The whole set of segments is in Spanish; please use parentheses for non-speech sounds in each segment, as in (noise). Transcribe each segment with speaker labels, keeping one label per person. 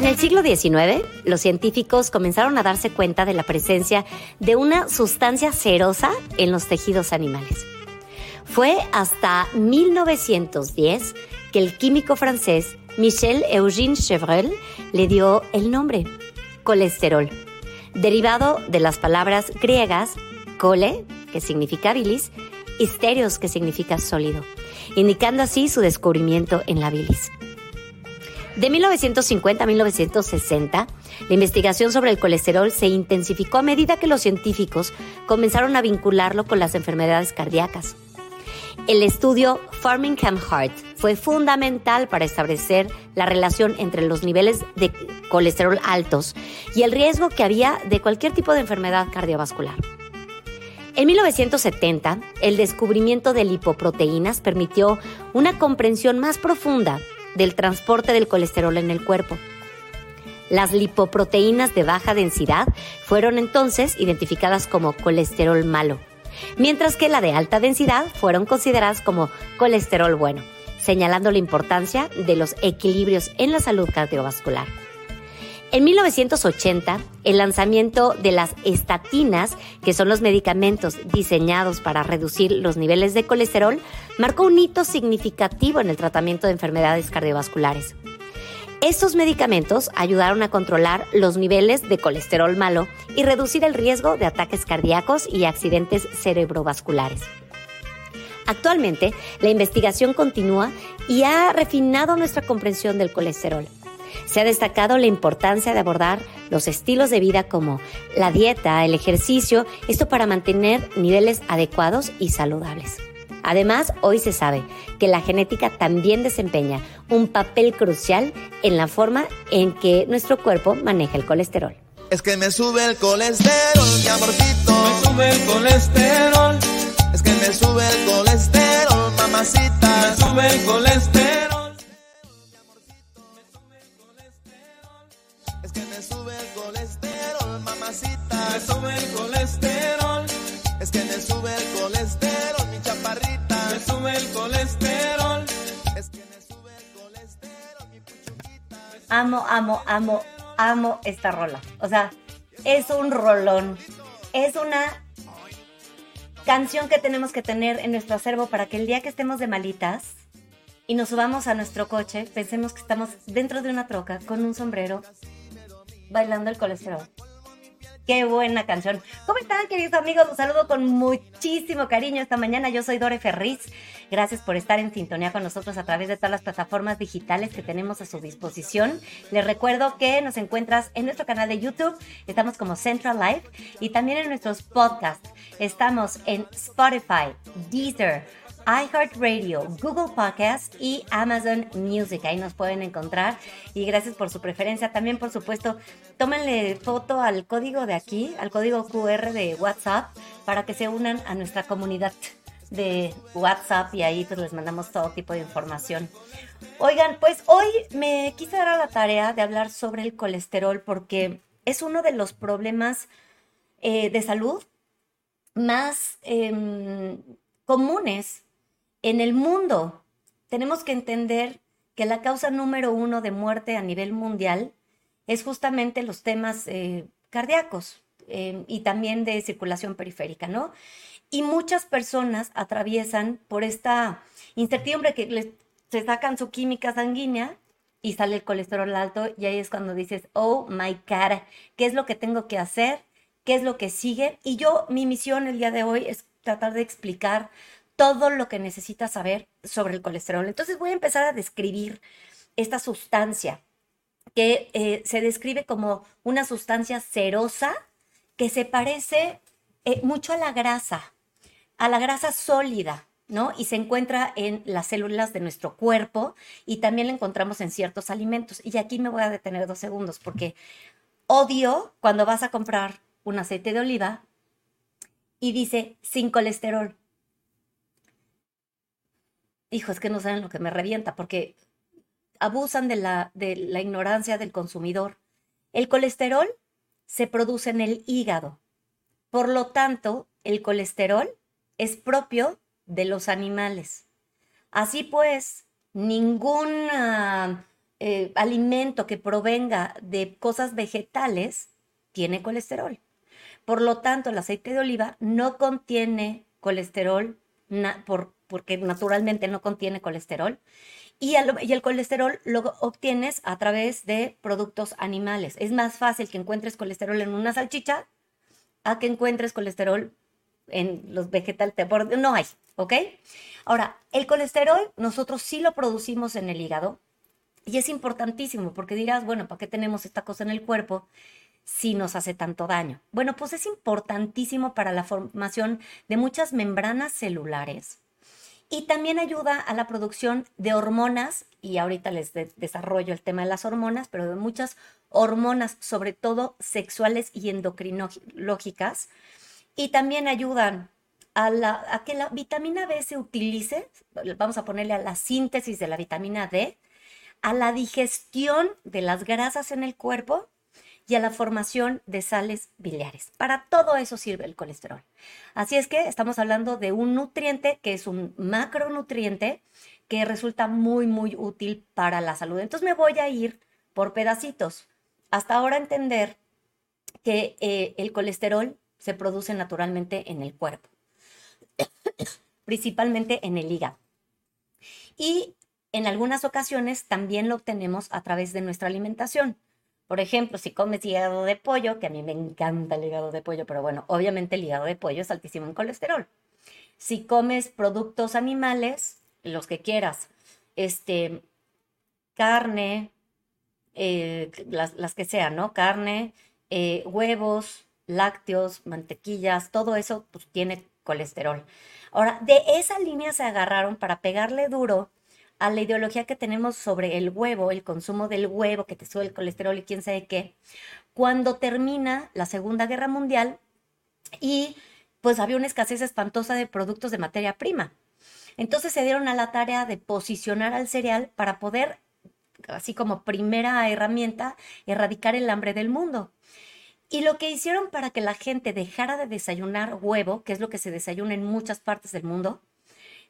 Speaker 1: En el siglo XIX, los científicos comenzaron a darse cuenta de la presencia de una sustancia cerosa en los tejidos animales. Fue hasta 1910 que el químico francés Michel Eugène Chevreul le dio el nombre, colesterol, derivado de las palabras griegas cole, que significa bilis, y stereos, que significa sólido, indicando así su descubrimiento en la bilis. De 1950 a 1960, la investigación sobre el colesterol se intensificó a medida que los científicos comenzaron a vincularlo con las enfermedades cardíacas. El estudio Farmingham Heart fue fundamental para establecer la relación entre los niveles de colesterol altos y el riesgo que había de cualquier tipo de enfermedad cardiovascular. En 1970, el descubrimiento de lipoproteínas permitió una comprensión más profunda del transporte del colesterol en el cuerpo. Las lipoproteínas de baja densidad fueron entonces identificadas como colesterol malo, mientras que la de alta densidad fueron consideradas como colesterol bueno, señalando la importancia de los equilibrios en la salud cardiovascular. En 1980, el lanzamiento de las estatinas, que son los medicamentos diseñados para reducir los niveles de colesterol, marcó un hito significativo en el tratamiento de enfermedades cardiovasculares. Estos medicamentos ayudaron a controlar los niveles de colesterol malo y reducir el riesgo de ataques cardíacos y accidentes cerebrovasculares. Actualmente, la investigación continúa y ha refinado nuestra comprensión del colesterol. Se ha destacado la importancia de abordar los estilos de vida como la dieta, el ejercicio, esto para mantener niveles adecuados y saludables. Además, hoy se sabe que la genética también desempeña un papel crucial en la forma en que nuestro cuerpo maneja el colesterol.
Speaker 2: Es que me sube el colesterol, mi amorcito.
Speaker 3: Me sube el colesterol,
Speaker 2: Es que me sube el colesterol, mamacita.
Speaker 3: me sube el colesterol.
Speaker 2: Que me sube el colesterol, mamacita.
Speaker 3: Me sube el colesterol,
Speaker 2: Es que me sube el colesterol, mi chaparrita.
Speaker 3: me sube el colesterol.
Speaker 2: Es que me sube el colesterol, mi puchuquita.
Speaker 1: Amo, amo, amo, amo esta rola. O sea, es un rolón. Es una canción que tenemos que tener en nuestro acervo para que el día que estemos de malitas y nos subamos a nuestro coche, pensemos que estamos dentro de una troca con un sombrero bailando el colesterol. Qué buena canción. ¿Cómo están, queridos amigos? Los saludo con muchísimo cariño esta mañana. Yo soy Dore Ferriz. Gracias por estar en sintonía con nosotros a través de todas las plataformas digitales que tenemos a su disposición. Les recuerdo que nos encuentras en nuestro canal de YouTube. Estamos como Central Life y también en nuestros podcasts. Estamos en Spotify, Deezer, iHeartRadio, Google Podcast y Amazon Music. Ahí nos pueden encontrar. Y gracias por su preferencia. También, por supuesto, tómenle foto al código de aquí, al código QR de WhatsApp, para que se unan a nuestra comunidad. de WhatsApp y ahí pues les mandamos todo tipo de información. Oigan, pues hoy me quise dar a la tarea de hablar sobre el colesterol porque es uno de los problemas eh, de salud más em, comunes en el mundo. Tenemos que entender que la causa número uno de muerte a nivel mundial es justamente los temas eh, cardíacos em, y también de circulación periférica, ¿no? Y muchas personas atraviesan por esta incertidumbre que les, se sacan su química sanguínea y sale el colesterol alto y ahí es cuando dices, oh my God, ¿qué es lo que tengo que hacer? ¿Qué es lo que sigue? Y yo, mi misión el día de hoy es tratar de explicar todo lo que necesitas saber sobre el colesterol. Entonces voy a empezar a describir esta sustancia que eh, se describe como una sustancia cerosa que se parece eh, mucho a la grasa, a la grasa sólida, ¿no? Y se encuentra en las células de nuestro cuerpo y también la encontramos en ciertos alimentos. Y aquí me voy a detener dos segundos porque odio cuando vas a comprar un aceite de oliva y dice sin colesterol. Hijo, es que no saben lo que me revienta porque abusan de la, de la ignorancia del consumidor. El colesterol se produce en el hígado. Por lo tanto, el colesterol es propio de los animales. Así pues, ningún ah, eh, alimento que provenga de cosas vegetales tiene colesterol. Por lo tanto, el aceite de oliva no contiene colesterol por, porque naturalmente no contiene colesterol. Y el, y el, colesterol lo obtienes a través de productos animales. Es más fácil que encuentres colesterol en una salchicha a que encuentres colesterol en los vegetales. No hay, ¿ok? Ahora, el colesterol nosotros sí lo producimos en el hígado y es importantísimo porque dirás, bueno, ¿para qué tenemos esta cosa en el cuerpo? si nos hace tanto daño? Bueno, pues es importantísimo para la formación de muchas membranas celulares y también ayuda a la producción de hormonas, y ahorita les desarrollo el tema de las hormonas, pero de muchas hormonas, sobre todo sexuales y endocrinológicas, y también ayudan a, la, a que la vitamina D se utilice, vamos a ponerle a la síntesis de la vitamina D, a la digestión de las grasas en el cuerpo y a la formación de sales biliares. Para todo eso sirve el colesterol. Así es que estamos hablando de un nutriente que es un macronutriente que resulta muy, muy útil para la salud. Entonces me voy a ir por pedacitos. Hasta ahora entender que eh, el colesterol se produce naturalmente en el cuerpo, (coughs) principalmente en el hígado. Y en algunas ocasiones también lo obtenemos a través de nuestra alimentación. Por ejemplo, si comes hígado de pollo, que a mí me encanta el hígado de pollo, pero bueno, obviamente el hígado de pollo es altísimo en colesterol. Si comes productos animales, los que quieras, este, carne, eh, las, que sean, ¿no? Carne, eh, huevos, lácteos, mantequillas, todo eso pues, tiene colesterol. Ahora, de esa línea se agarraron para pegarle duro a la ideología que tenemos sobre el huevo, el consumo del huevo, que te sube el colesterol y quién sabe qué, cuando termina la Segunda Guerra Mundial y pues había una escasez espantosa de productos de materia prima. Entonces se dieron a la tarea de posicionar al cereal para poder, así como primera herramienta, erradicar el hambre del mundo. Y lo que hicieron para que la gente dejara de desayunar huevo, que es lo que se desayuna en muchas partes del mundo,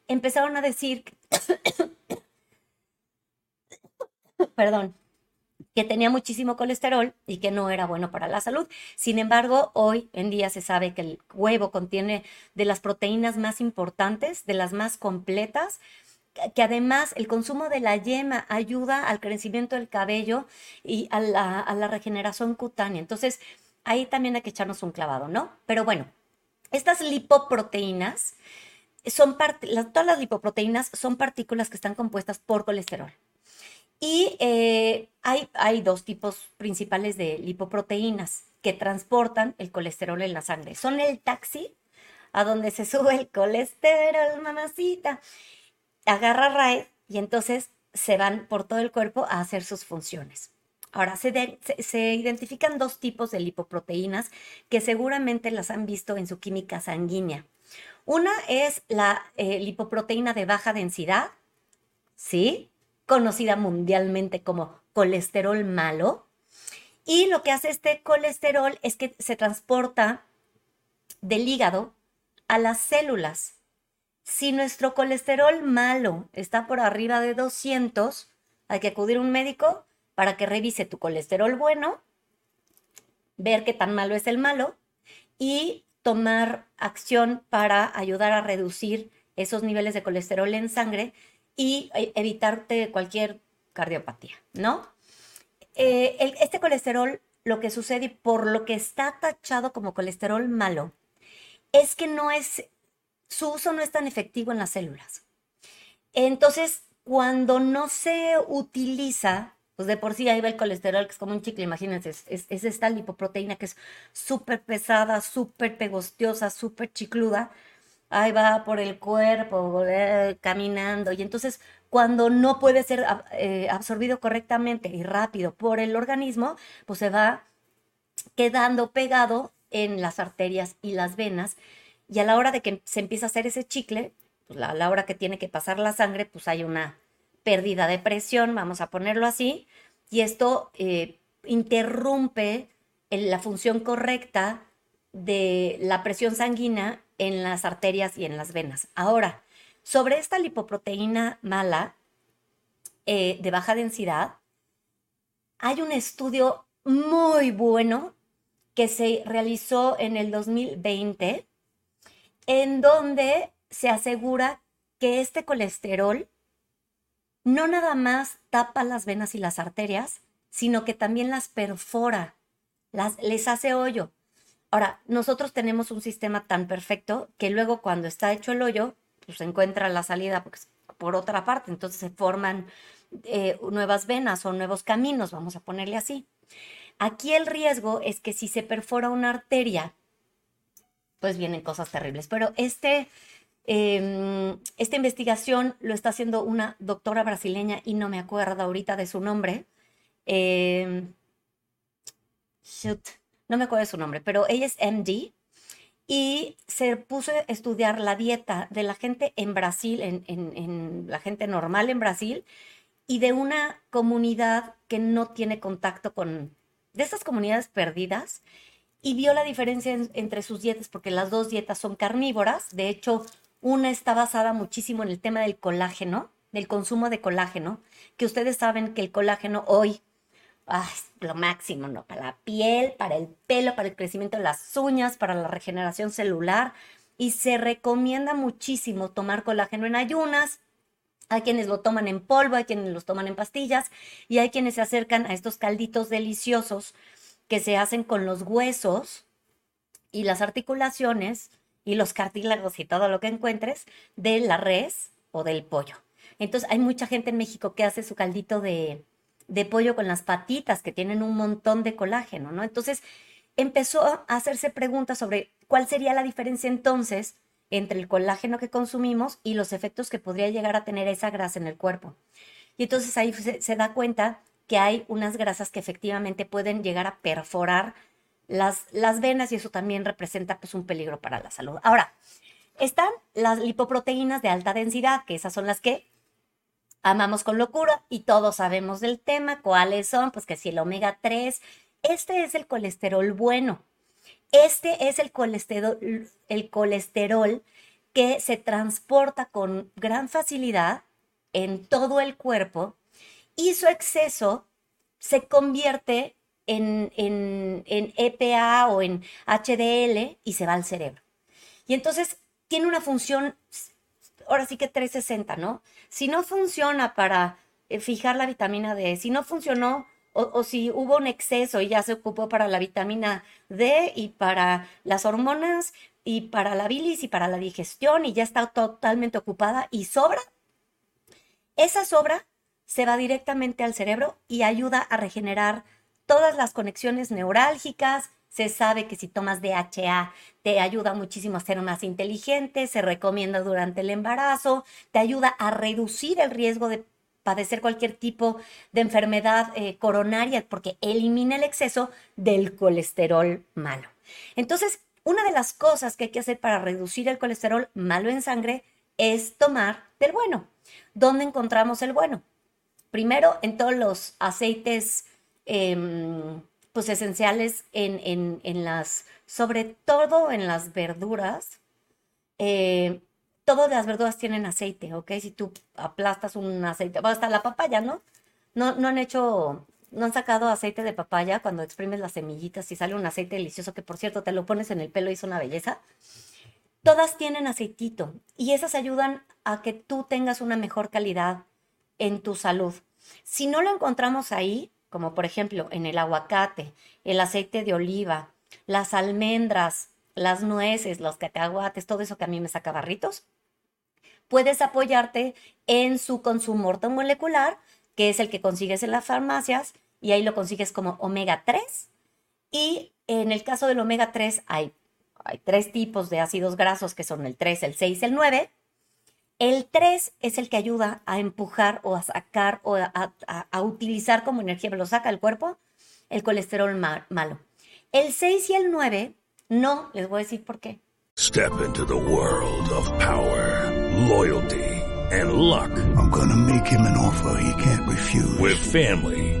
Speaker 1: empezaron a decir (coughs) perdón, que tenía muchísimo colesterol y que no era bueno para la salud. Sin embargo, hoy en día se sabe que el huevo contiene de las proteínas más importantes, de las más completas, que además el consumo de la yema ayuda al crecimiento del cabello y a la, regeneración cutánea. Entonces, ahí también hay que echarnos un clavado, ¿no? Pero bueno, estas lipoproteínas son todas las lipoproteínas son partículas que están compuestas por colesterol. Y eh, hay, hay dos tipos principales de lipoproteínas que transportan el colesterol en la sangre. Son el taxi, a donde se (laughs) sube el colesterol, mamacita. Agarra raíz y entonces se van por todo el cuerpo a hacer sus funciones. Ahora, se, se, identifican dos tipos de lipoproteínas que seguramente las han visto en su química sanguínea. Una es la eh, lipoproteína de baja densidad, ¿sí? Conocida mundialmente como colesterol malo. Y lo que hace este colesterol es que se transporta del hígado a las células. Si nuestro colesterol malo está por arriba de 200, hay que acudir a un médico para que revise tu colesterol bueno, ver qué tan malo es el malo y tomar acción para ayudar a reducir esos niveles de colesterol en sangre y e, evitarte cualquier cardiopatía, ¿no? Eh, este colesterol, lo que sucede por lo que está tachado como colesterol malo, es que no es, su uso no es tan efectivo en las células. Entonces, cuando no se utiliza, pues de por sí ahí va el colesterol, que es como un chicle, imagínense, es, esta lipoproteína que es súper pesada, súper pegostiosa, súper chicluda, ahí va por el cuerpo, eh, caminando, y entonces cuando no puede ser eh, absorbido correctamente y rápido por el organismo, pues se va quedando pegado en las arterias y las venas. Y a la hora de que se empieza a hacer ese chicle, pues a la hora que tiene que pasar la sangre, pues hay una pérdida de presión, vamos a ponerlo así, y esto eh, interrumpe la función correcta de la presión sanguínea en las arterias y en las venas. Ahora, sobre esta lipoproteína mala eh, de baja densidad, hay un estudio muy bueno que se realizó en el 2020, en donde se asegura que este colesterol no nada más tapa las venas y las arterias, sino que también las perfora, las, les hace hoyo. Ahora, nosotros tenemos un sistema tan perfecto que luego cuando está hecho el hoyo, pues se encuentra la salida por otra parte, entonces se forman eh, nuevas venas o nuevos caminos, vamos a ponerle así. Aquí el riesgo es que si se perfora una arteria, pues vienen cosas terribles. Pero este, em, esta investigación lo está haciendo una doctora brasileña y no me acuerdo ahorita de su nombre. Em, shoot, no me acuerdo su nombre, pero ella es MD y se puso a estudiar la dieta de la gente en Brasil, en, en la gente normal en Brasil, y de una comunidad que no tiene contacto con, de estas comunidades perdidas y vio la diferencia entre sus dietas, porque las dos dietas son carnívoras. De hecho, una está basada muchísimo en el tema del colágeno, del consumo de colágeno, que ustedes saben que el colágeno hoy lo máximo, ¿no? Para la piel, para el pelo, para el crecimiento de las uñas, para la regeneración celular. Y se recomienda muchísimo tomar colágeno en ayunas, hay quienes lo toman en polvo, hay quienes los toman en pastillas y hay quienes se acercan a estos calditos deliciosos que se hacen con los huesos y las articulaciones y los cartílagos y todo lo que encuentres de la res o del pollo. Entonces hay mucha gente en México que hace su caldito de, de pollo con las patitas que tienen un montón de colágeno, ¿no? Entonces empezó a hacerse preguntas sobre cuál sería la diferencia entonces entre el colágeno que consumimos y los efectos que podría llegar a tener esa grasa en el cuerpo. Y entonces ahí se, da cuenta que hay unas grasas que efectivamente pueden llegar a perforar las, las venas y eso también representa pues un peligro para la salud. Ahora, están las lipoproteínas de alta densidad, que esas son las que amamos con locura y todos sabemos del tema, cuáles son, pues que si el omega 3, este es el colesterol bueno. Este es el colesterol, el colesterol que se transporta con gran facilidad en todo el cuerpo y su exceso se convierte en, en, en, EPA o en HDL y se va al cerebro. Y entonces tiene una función, ahora sí que 360, ¿no? Si no funciona para eh, fijar la vitamina D, si no funcionó o, si hubo un exceso y ya se ocupó para la vitamina D y para las hormonas y para la bilis y para la digestión y ya está totalmente ocupada y sobra, esa sobra se va directamente al cerebro y ayuda a regenerar todas las conexiones neurálgicas. Se sabe que si tomas DHA te ayuda muchísimo a ser más inteligente, se recomienda durante el embarazo, te ayuda a reducir el riesgo de padecer cualquier tipo de enfermedad eh, coronaria porque elimina el exceso del colesterol malo. Entonces, una de las cosas que hay que hacer para reducir el colesterol malo en sangre es tomar del bueno. ¿Dónde encontramos el bueno? Primero, en todos los aceites em, pues esenciales, en, en- en las, sobre todo en las verduras. eh, todas las verduras tienen aceite, ¿ok? Si tú aplastas un aceite, bueno, hasta la papaya, ¿no? No, no han hecho, no han sacado aceite de papaya cuando exprimes las semillitas y sale un aceite delicioso que por cierto te lo pones en el pelo y es una belleza. Todas tienen aceitito y esas ayudan a que tú tengas una mejor calidad en tu salud. Si no lo encontramos ahí, como por ejemplo en el aguacate, el aceite de oliva, las almendras, las nueces, los cacahuates, todo eso que a mí me saca barritos, puedes apoyarte en su consumo ortomolecular, que es el que consigues en las farmacias, y ahí lo consigues como omega 3. Y en el caso del omega 3 hay, hay tres tipos de ácidos grasos, que son el 3, el 6 y el 9. El 3 es el que ayuda a empujar o a sacar o a, a- a utilizar como energía, pero lo saca el cuerpo, el colesterol ma- malo. El 6 y el 9, no, les voy a decir por qué.
Speaker 4: Step into the world of power, loyalty, and luck.
Speaker 5: I'm gonna make him an offer he can't refuse.
Speaker 4: With family,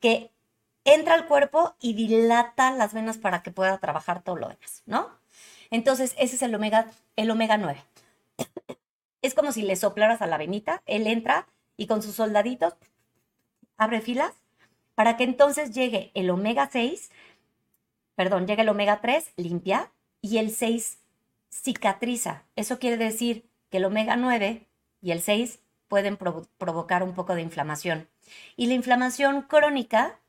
Speaker 1: que entra al cuerpo y dilata las venas para que pueda trabajar todo lo demás, ¿no? Entonces, ese es el omega, el omega 9. (coughs) Es como si le soplaras a la venita, él entra y con sus soldaditos abre filas para que entonces llegue el omega 6, perdón, llegue el omega 3, limpia, y el 6 cicatriza. Eso quiere decir que el omega 9 y el 6 pueden provo- provocar un poco de inflamación. Y la inflamación crónica,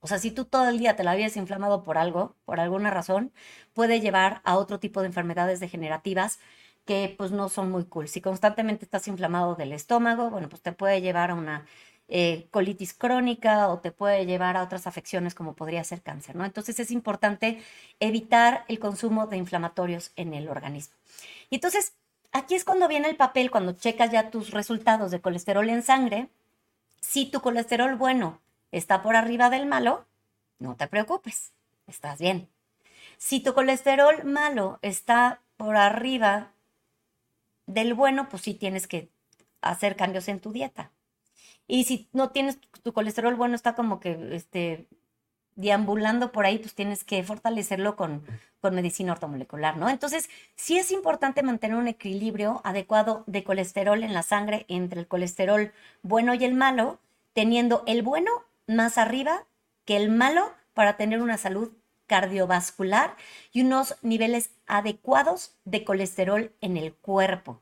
Speaker 1: o sea, si tú todo el día te la habías inflamado por algo, por alguna razón, puede llevar a otro tipo de enfermedades degenerativas que pues no son muy cool. Si constantemente estás inflamado del estómago, bueno, pues te puede llevar a una eh, colitis crónica o te puede llevar a otras afecciones como podría ser cáncer, ¿no? Entonces es importante evitar el consumo de inflamatorios en el organismo. Y entonces, aquí es cuando viene el papel, cuando checas ya tus resultados de colesterol en sangre. Si tu colesterol bueno está por arriba del malo, no te preocupes, estás bien. Si tu colesterol malo está por arriba del bueno, pues sí tienes que hacer cambios en tu dieta. Y si no tienes tu colesterol bueno, está como que este, deambulando por ahí, pues tienes que fortalecerlo con, con medicina ortomolecular, ¿no? Entonces, sí es importante mantener un equilibrio adecuado de colesterol en la sangre entre el colesterol bueno y el malo, teniendo el bueno más arriba que el malo para tener una salud cardiovascular y unos niveles adecuados de colesterol en el cuerpo.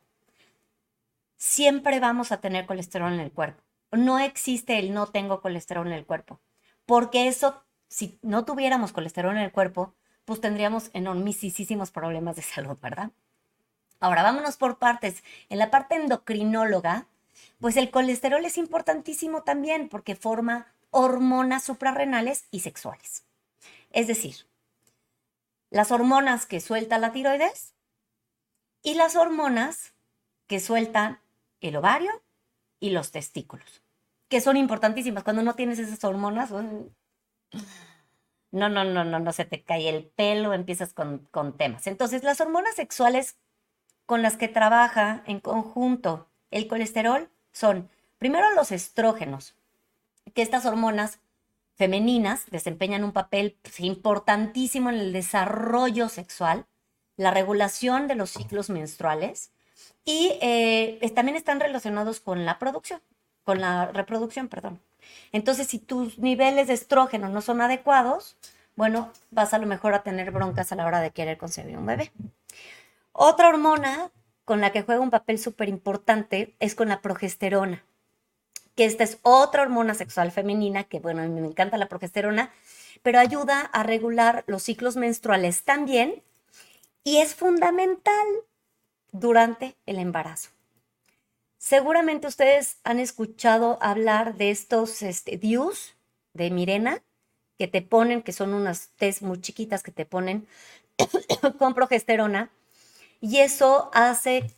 Speaker 1: Siempre vamos a tener colesterol en el cuerpo. No existe el no tengo colesterol en el cuerpo, porque eso, si no tuviéramos colesterol en el cuerpo, pues tendríamos enormísimos problemas de salud, ¿verdad? Ahora, vámonos por partes. En la parte endocrinóloga, pues el colesterol es importantísimo también porque forma hormonas suprarrenales y sexuales. Es decir, las hormonas que suelta la tiroides y las hormonas que sueltan el ovario y los testículos, que son importantísimas. Cuando no tienes esas hormonas, no, no, no, no, no se te cae el pelo, empiezas con, con temas. Entonces, las hormonas sexuales con las que trabaja en conjunto el colesterol son, primero, los estrógenos, que estas hormonas femeninas desempeñan un papel pues, importantísimo en el desarrollo sexual, la regulación de los ciclos menstruales y eh, también están relacionados con la producción, con la reproducción, perdón. Entonces, si tus niveles de estrógeno no son adecuados, bueno, vas a lo mejor a tener broncas a la hora de querer concebir un bebé. Otra hormona con la que juega un papel súper importante es con la progesterona, que esta es otra hormona sexual femenina, que bueno, a mí me encanta la progesterona, pero ayuda a regular los ciclos menstruales también y es fundamental durante el embarazo. Seguramente ustedes han escuchado hablar de estos este, DIUs de Mirena que te ponen, que son unas test muy chiquitas que te ponen (coughs) con progesterona y eso hace,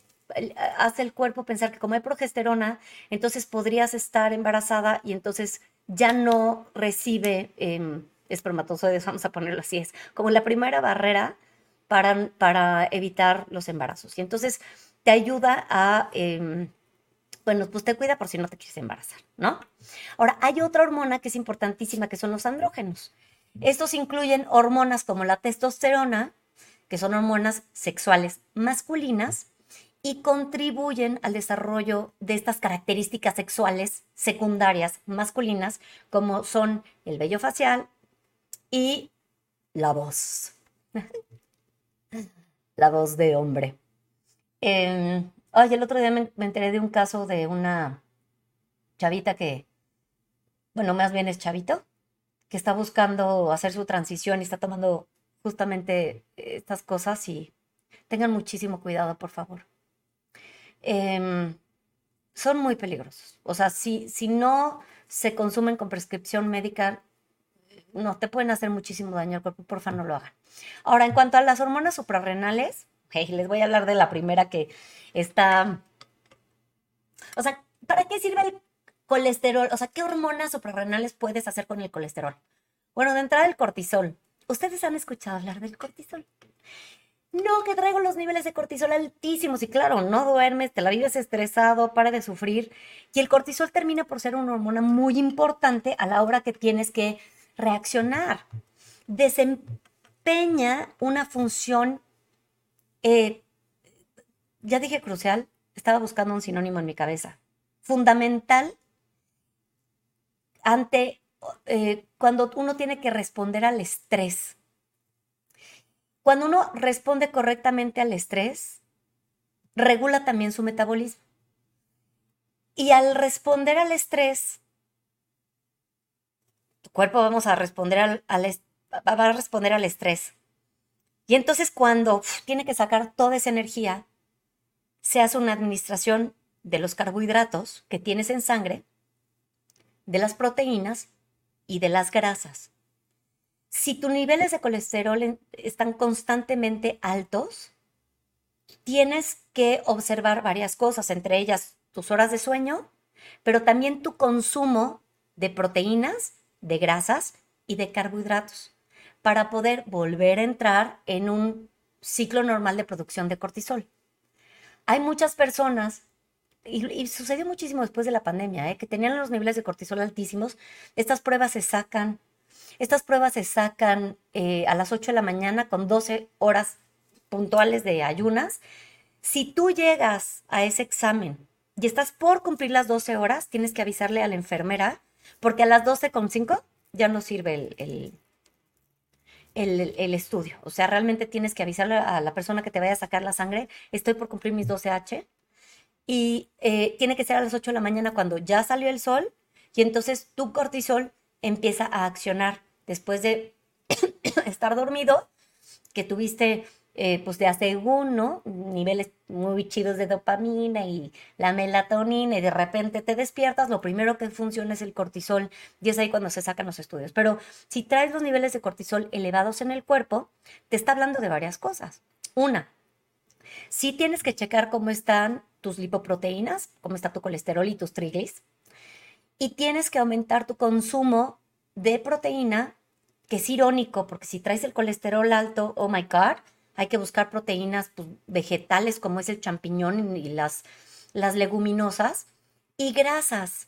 Speaker 1: hace el cuerpo pensar que como hay progesterona, entonces podrías estar embarazada y entonces ya no recibe eh, espermatozoides, vamos a ponerlo así, es como la primera barrera para, para evitar los embarazos. Y entonces te ayuda a, eh, bueno, pues te cuida por si no te quieres embarazar, ¿no? Ahora, hay otra hormona que es importantísima, que son los andrógenos. Estos incluyen hormonas como la testosterona, que son hormonas sexuales masculinas, y contribuyen al desarrollo de estas características sexuales secundarias masculinas, como son el vello facial y la voz. (laughs) la voz de hombre. Eh, ay, el otro día me, enteré de un caso de una chavita que, bueno, más bien es chavito, que está buscando hacer su transición y está tomando justamente estas cosas y tengan muchísimo cuidado, por favor. Eh, son muy peligrosos. O sea, si, si no se consumen con prescripción médica, no, te pueden hacer muchísimo daño al cuerpo, por favor no lo hagan. Ahora, en cuanto a las hormonas suprarrenales, les voy a hablar de la primera que está... O sea, ¿para qué sirve el colesterol? O sea, ¿qué hormonas suprarrenales puedes hacer con el colesterol? Bueno, de entrada el cortisol. ¿Ustedes han escuchado hablar del cortisol? No, que traigo los niveles de cortisol altísimos y claro, no duermes, te la vives estresado, para de sufrir. Y el cortisol termina por ser una hormona muy importante a la hora que tienes que reaccionar. Desempeña una función, eh, ya dije crucial, estaba buscando un sinónimo en mi cabeza, fundamental ante eh, cuando uno tiene que responder al estrés. Cuando uno responde correctamente al estrés, regula también su metabolismo. Y al responder al estrés, tu cuerpo vamos a responder al, va a responder al estrés. Y entonces cuando tiene que sacar toda esa energía, se hace una administración de los carbohidratos que tienes en sangre, de las proteínas y de las grasas. Si tus niveles de colesterol están constantemente altos, tienes que observar varias cosas, entre ellas tus horas de sueño, pero también tu consumo de proteínas, de grasas y de carbohidratos, para poder volver a entrar en un ciclo normal de producción de cortisol. Hay muchas personas, y, y sucedió muchísimo después de la pandemia, ¿eh? que tenían los niveles de cortisol altísimos, estas pruebas se sacan, estas pruebas se sacan eh, a las 8 de la mañana con 12 horas puntuales de ayunas. Si tú llegas a ese examen y estás por cumplir las 12 horas, tienes que avisarle a la enfermera porque a las 12.5 ya no sirve el, el, el, estudio. O sea, realmente tienes que avisarle a la persona que te vaya a sacar la sangre, estoy por cumplir mis 12H. Y eh, tiene que ser a las 8 de la mañana cuando ya salió el sol y entonces tu cortisol empieza a accionar después de (coughs) estar dormido, que tuviste eh, pues de hace ¿no? Niveles muy chidos de dopamina y la melatonina y de repente te despiertas, lo primero que funciona es el cortisol y es ahí cuando se sacan los estudios. Pero si traes los niveles de cortisol elevados en el cuerpo, te está hablando de varias cosas. Una, si tienes que checar cómo están tus lipoproteínas, cómo está tu colesterol y tus triglis, y tienes que aumentar tu consumo de proteína que es irónico, porque si traes el colesterol alto, oh my God, hay que buscar proteínas pues, vegetales como es el champiñón y las, leguminosas, y grasas.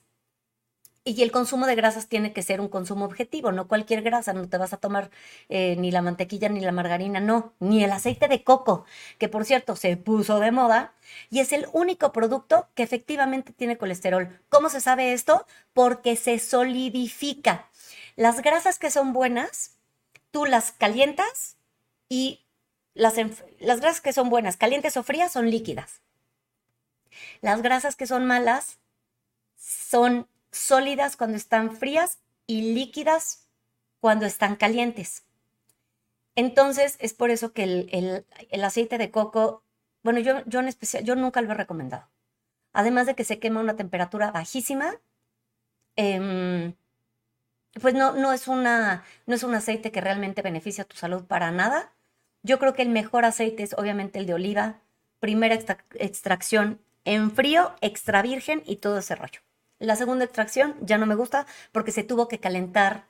Speaker 1: Y el consumo de grasas tiene que ser un consumo objetivo, no cualquier grasa, no te vas a tomar eh, ni la mantequilla ni la margarina, no, ni el aceite de coco, que por cierto se puso de moda y es el único producto que efectivamente tiene colesterol. ¿Cómo se sabe esto? Porque se solidifica. Las grasas que son buenas, tú las calientas y las, las grasas que son buenas, calientes o frías, son líquidas. Las grasas que son malas son sólidas cuando están frías y líquidas cuando están calientes. Entonces, es por eso que el, el- el aceite de coco, bueno, yo, yo en especial, yo nunca lo he recomendado. Además de que se quema a una temperatura bajísima, em, pues no, no, es una, no es un aceite que realmente beneficia a tu salud para nada. Yo creo que el mejor aceite es obviamente el de oliva, primera extra- extracción en frío, extra virgen y todo ese rollo. La segunda extracción ya no me gusta porque se tuvo que calentar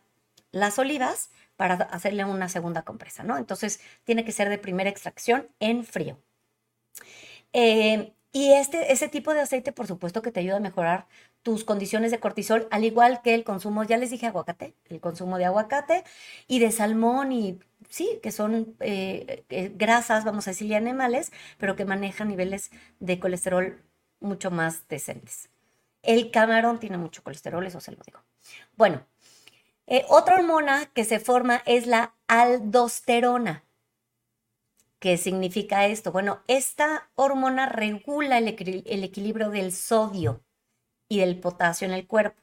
Speaker 1: las olivas para hacerle una segunda compresa, ¿no? Entonces tiene que ser de primera extracción en frío. Eh, y este, ese tipo de aceite, por supuesto, que te ayuda a mejorar tus condiciones de cortisol, al igual que el consumo, ya les dije aguacate, el consumo de aguacate y de salmón y sí, que son eh, eh, grasas, vamos a decirle animales, pero que manejan niveles de colesterol mucho más decentes. El camarón tiene mucho colesterol, eso se lo digo. Bueno, eh, otra hormona que se forma es la aldosterona. ¿Qué significa esto? Bueno, esta hormona regula el, el equilibrio del sodio y del potasio en el cuerpo.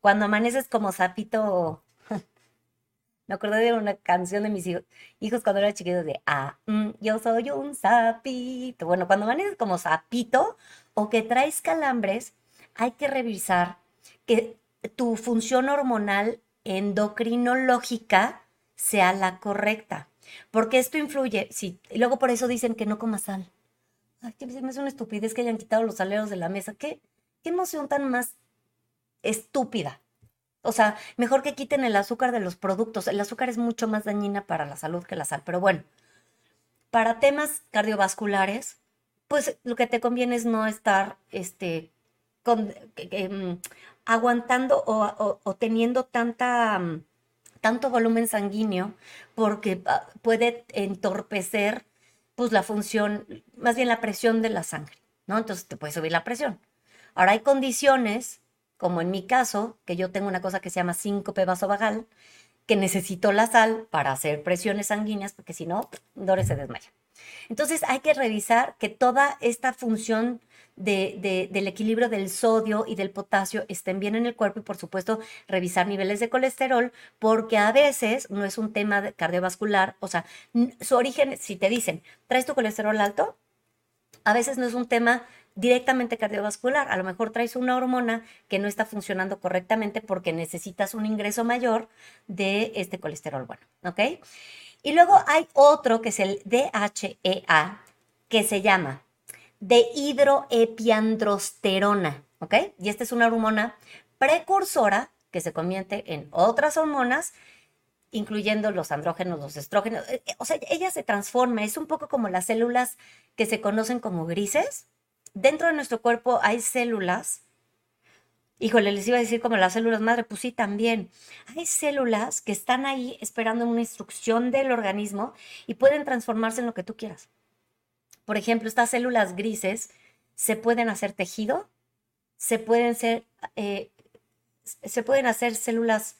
Speaker 1: Cuando amaneces como sapito, me acordé de una canción de mis hijos, cuando era chiquito de, ah, mm, yo soy un sapito. Bueno, cuando amaneces como sapito o que traes calambres, hay que revisar que tu función hormonal endocrinológica sea la correcta. Porque esto influye, sí, y luego por eso dicen que no comas sal. Ay, que me hace una estupidez que hayan quitado los aleros de la mesa. ¿Qué, qué emoción tan más estúpida? O sea, mejor que quiten el azúcar de los productos. El azúcar es mucho más dañina para la salud que la sal. Pero bueno, para temas cardiovasculares, pues lo que te conviene es no estar este, con- mm, aguantando o, o- o teniendo tanta, mm, tanto volumen sanguíneo porque ah, puede entorpecer pues la función, más bien la presión de la sangre, ¿no? Entonces te puede subir la presión. Ahora hay condiciones, como en mi caso, que yo tengo una cosa que se llama síncope vasovagal, que necesito la sal para hacer presiones sanguíneas, porque si no, Dore se desmaya. Entonces hay que revisar que toda esta función de- de- del equilibrio del sodio y del potasio estén bien en el cuerpo y por supuesto revisar niveles de colesterol porque a veces no es un tema cardiovascular, o sea, su origen, si te dicen, ¿traes tu colesterol alto? A veces no es un tema directamente cardiovascular, a lo mejor traes una hormona que no está funcionando correctamente porque necesitas un ingreso mayor de este colesterol bueno, ¿ok? Y luego hay otro que es el DHEA, que se llama dehidroepiandrosterona, ¿ok? Y esta es una hormona precursora que se convierte en otras hormonas, incluyendo los andrógenos, los estrógenos. Eh, eh, O sea, ella se transforma, es un poco como las células que se conocen como grises. Dentro de nuestro cuerpo hay células Híjole, les iba a decir como las células madre, pues sí, también. Hay células que están ahí esperando una instrucción del organismo y pueden transformarse en lo que tú quieras. Por ejemplo, estas células grises se pueden hacer tejido, se pueden ser, eh, se pueden hacer células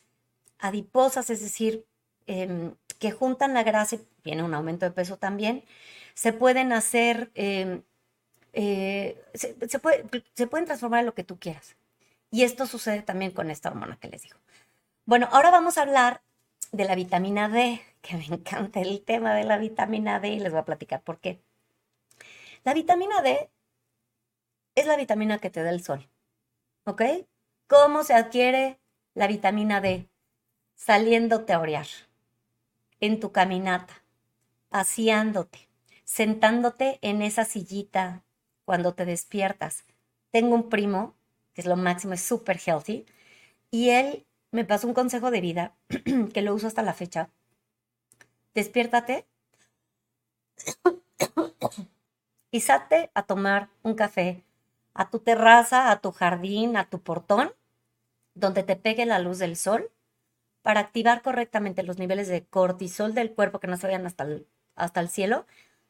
Speaker 1: adiposas, es decir, em, que juntan la grasa y viene un aumento de peso también. Se pueden hacer, em, eh, se, se puede- se pueden transformar en lo que tú quieras. Y esto sucede también con esta hormona que les digo. Bueno, ahora vamos a hablar de la vitamina D, que me encanta el tema de la vitamina D y les voy a platicar por qué. La vitamina D es la vitamina que te da el sol, ¿ok? ¿Cómo se adquiere la vitamina D? Saliéndote a orear, en tu caminata, paseándote, sentándote en esa sillita cuando te despiertas. Tengo un primo que es lo máximo, es súper healthy. Y él me pasó un consejo de vida (clears throat) que lo uso hasta la fecha. Despiértate (coughs) y salte a tomar un café a tu terraza, a tu jardín, a tu portón, donde te pegue la luz del sol para activar correctamente los niveles de cortisol del cuerpo que no se vayan hasta el, hasta el cielo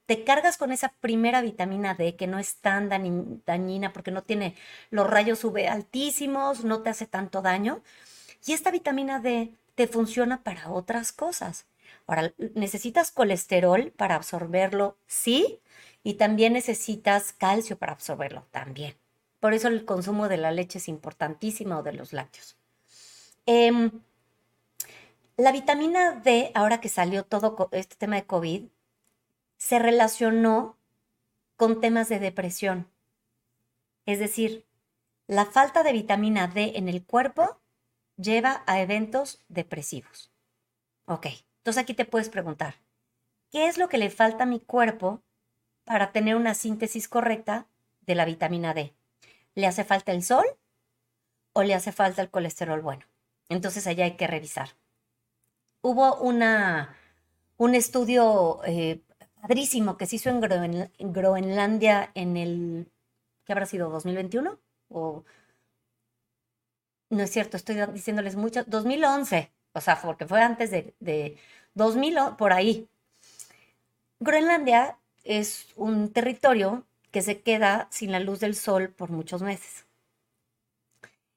Speaker 1: te cargas con esa primera vitamina D que no es tan dañi- dañina porque no tiene los rayos UV altísimos, no te hace tanto daño. Y esta vitamina D te funciona para otras cosas. Ahora, necesitas colesterol para absorberlo, sí, y también necesitas calcio para absorberlo, también. Por eso el consumo de la leche es importantísimo o de los lácteos. Em, La vitamina D, ahora que salió todo este tema de COVID, se relacionó con temas de depresión. Es decir, la falta de vitamina D en el cuerpo lleva a eventos depresivos. Ok, entonces aquí te puedes preguntar, ¿qué es lo que le falta a mi cuerpo para tener una síntesis correcta de la vitamina D? ¿Le hace falta el sol o le hace falta el colesterol bueno? Entonces allá hay que revisar. Hubo una, un estudio eh, padrísimo que se hizo en, Groen- en Groenlandia en el, ¿qué habrá sido? ¿2021? O, no es cierto, estoy diciéndoles mucho, 2011, o sea, porque fue antes de, de 2000, o- por ahí. Groenlandia es un territorio que se queda sin la luz del sol por muchos meses.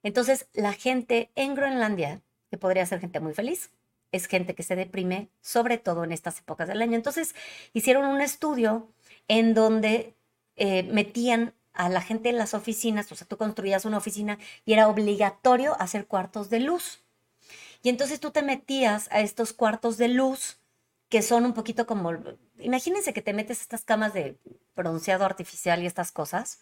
Speaker 1: Entonces, la gente en Groenlandia, que podría ser gente muy feliz, es gente que se deprime, sobre todo en estas épocas del año. Entonces, hicieron un estudio en donde eh, metían a la gente en las oficinas, o sea, tú construías una oficina y era obligatorio hacer cuartos de luz. Y entonces tú te metías a estos cuartos de luz que son un poquito como, imagínense que te metes estas camas de bronceado artificial y estas cosas.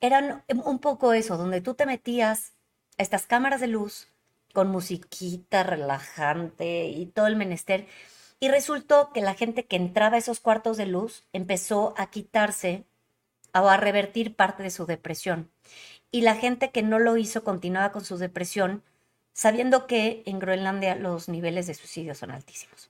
Speaker 1: Eran un poco eso, donde tú te metías a estas cámaras de luz con musiquita relajante y todo el menester. Y resultó que la gente que entraba a esos cuartos de luz empezó a quitarse o a revertir parte de su depresión. Y la gente que no lo hizo continuaba con su depresión, sabiendo que en Groenlandia los niveles de suicidio son altísimos.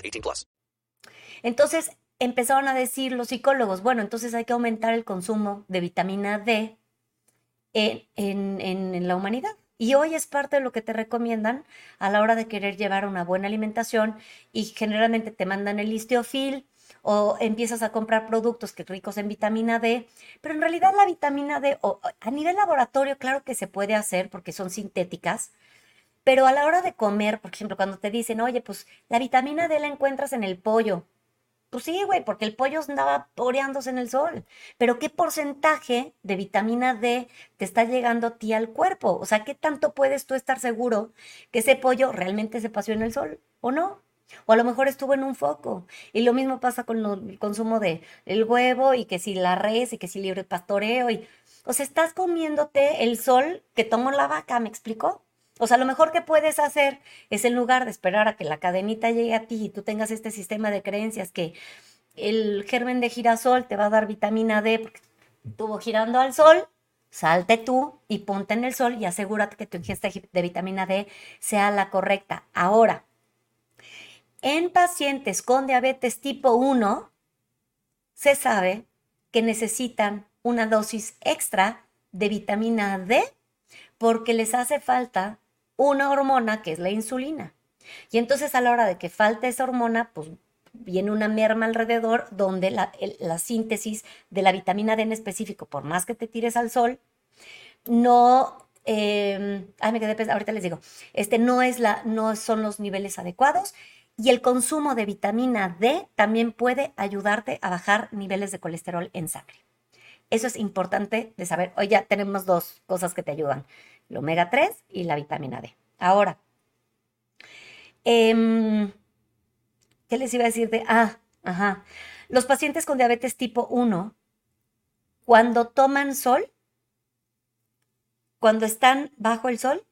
Speaker 6: 18 plus.
Speaker 1: Entonces empezaron a decir los psicólogos, bueno, entonces hay que aumentar el consumo de vitamina D en, la humanidad. Y hoy es parte de lo que te recomiendan a la hora de querer llevar una buena alimentación y generalmente te mandan el listeofil o empiezas a comprar productos que ricos en vitamina D, pero en realidad la vitamina D o- a nivel laboratorio claro que se puede hacer porque son sintéticas, pero a la hora de comer, por ejemplo, cuando te dicen, oye, pues la vitamina D la encuentras en el pollo. Pues sí, güey, porque el pollo andaba oreándose en el sol. Pero ¿qué porcentaje de vitamina D te está llegando a ti al cuerpo? O sea, ¿qué tanto puedes tú estar seguro que ese pollo realmente se paseó en el sol o no? O a lo mejor estuvo en un foco. Y lo mismo pasa con el consumo de el huevo y que si la res y que si libre pastoreo. Y, o sea, estás comiéndote el sol que tomó la vaca, ¿me explicó? O sea, lo mejor que puedes hacer es en lugar de esperar a que la cadenita llegue a ti y tú tengas este sistema de creencias que el germen de girasol te va a dar vitamina D porque estuvo girando al sol, salte tú y ponte en el sol y asegúrate que tu ingesta de vitamina D sea la correcta. Ahora, en pacientes con diabetes tipo 1, se sabe que necesitan una dosis extra de vitamina D porque les hace falta una hormona que es la insulina. Y entonces a la hora de que falte esa hormona, pues viene una merma alrededor donde la, la síntesis de la vitamina D en específico, por más que te tires al sol, no, eh, ay, me ahorita les digo, este no es la, no son los niveles adecuados y el consumo de vitamina D también puede ayudarte a bajar niveles de colesterol en sangre. Eso es importante de saber. Hoy ya tenemos dos cosas que te ayudan, el omega 3 y la vitamina D. Ahora, em, ¿qué les iba a decir de, ah, ajá, los pacientes con diabetes tipo 1, cuando toman sol, cuando están bajo el sol,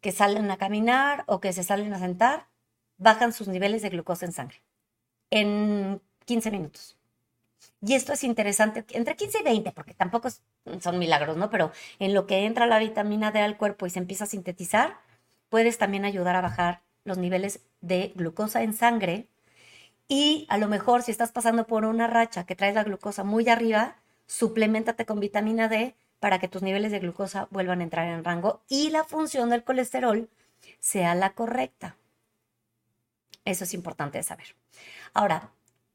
Speaker 1: que salen a caminar o que se salen a sentar, bajan sus niveles de glucosa en sangre en 15 minutos. Y esto es interesante, entre 15 y 20, porque tampoco son milagros, ¿no? Pero en lo que entra la vitamina D al cuerpo y se empieza a sintetizar, puedes también ayudar a bajar los niveles de glucosa en sangre. Y a lo mejor si estás pasando por una racha que traes la glucosa muy arriba, suplementate con vitamina D para que tus niveles de glucosa vuelvan a entrar en rango y la función del colesterol sea la correcta. Eso es importante saber. Ahora,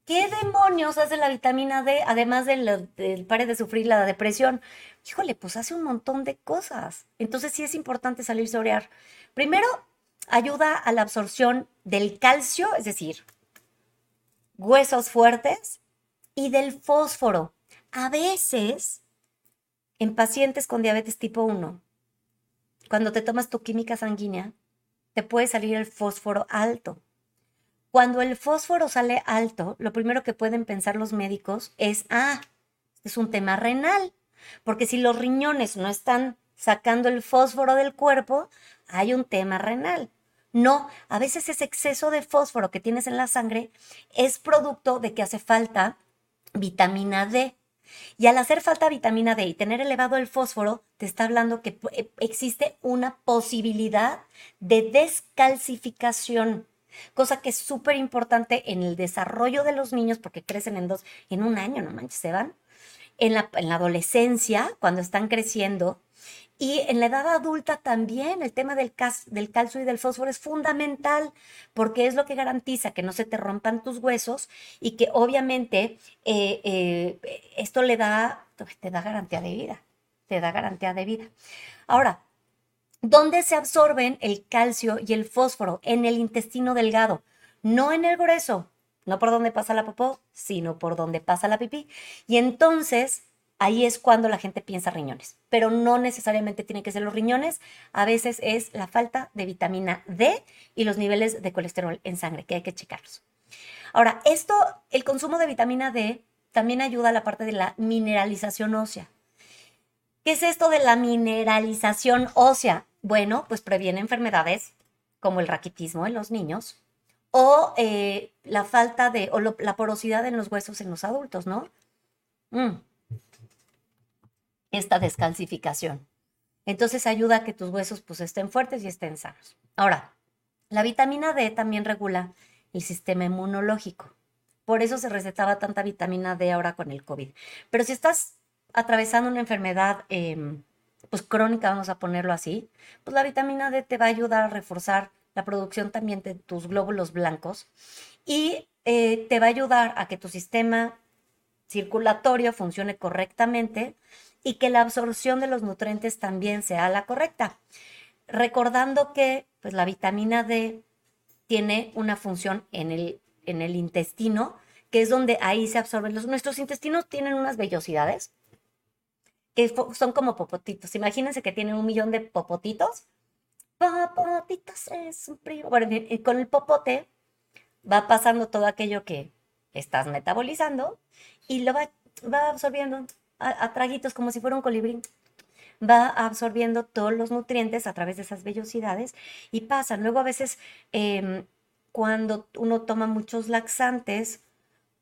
Speaker 1: ¿qué demonios hace la vitamina D además del, del pare de sufrir la depresión? Híjole, pues hace un montón de cosas. Entonces sí es importante salirse a orear. Primero, ayuda a la absorción del calcio, es decir, huesos fuertes, y del fósforo. A veces, en pacientes con diabetes tipo 1, cuando te tomas tu química sanguínea, te puede salir el fósforo alto. Cuando el fósforo sale alto, lo primero que pueden pensar los médicos es, ah, es un tema renal, porque si los riñones no están sacando el fósforo del cuerpo, hay un tema renal. No, a veces ese exceso de fósforo que tienes en la sangre es producto de que hace falta vitamina D. Y al hacer falta vitamina D y tener elevado el fósforo, te está hablando que eh, existe una posibilidad de descalcificación, cosa que es súper importante en el desarrollo de los niños porque crecen en dos, en un año, no manches, se van. En la, en la adolescencia, cuando están creciendo, y en la edad adulta también el tema del, del, calcio y del fósforo es fundamental porque es lo que garantiza que no se te rompan tus huesos y que obviamente eh, eh, esto le da, te da garantía de vida, te da garantía de vida. Ahora, ¿dónde se absorben el calcio y el fósforo? En el intestino delgado, no en el grueso, no por donde pasa la popó, sino por donde pasa la pipí. Y entonces ahí es cuando la gente piensa riñones, pero no necesariamente tiene que ser los riñones, a veces es la falta de vitamina D y los niveles de colesterol en sangre, que hay que checarlos. Ahora, esto, el consumo de vitamina D también ayuda a la parte de la mineralización ósea. ¿Qué es esto de la mineralización ósea? Bueno, pues previene enfermedades como el raquitismo en los niños o eh, la falta de, o la porosidad en los huesos en los adultos, ¿no? Mm esta descalcificación. Entonces ayuda a que tus huesos pues estén fuertes y estén sanos. Ahora, la vitamina D también regula el sistema inmunológico. Por eso se recetaba tanta vitamina D ahora con el COVID. Pero si estás atravesando una enfermedad em, pues crónica, vamos a ponerlo así, pues la vitamina D te va a ayudar a reforzar la producción también de tus glóbulos blancos y eh, te va a ayudar a que tu sistema circulatorio funcione correctamente y que la absorción de los nutrientes también sea la correcta. Recordando que pues, la vitamina D tiene una función en el, en el intestino, que es donde ahí se absorben los... Nuestros intestinos tienen unas vellosidades que son como popotitos. Imagínense que tienen un millón de popotitos. Popotitos es un primo. Bueno, y con el popote va pasando todo aquello que estás metabolizando y lo va, va absorbiendo a, traguitos como si fuera un colibrí va absorbiendo todos los nutrientes a través de esas vellosidades y pasan. Luego a veces em, cuando uno toma muchos laxantes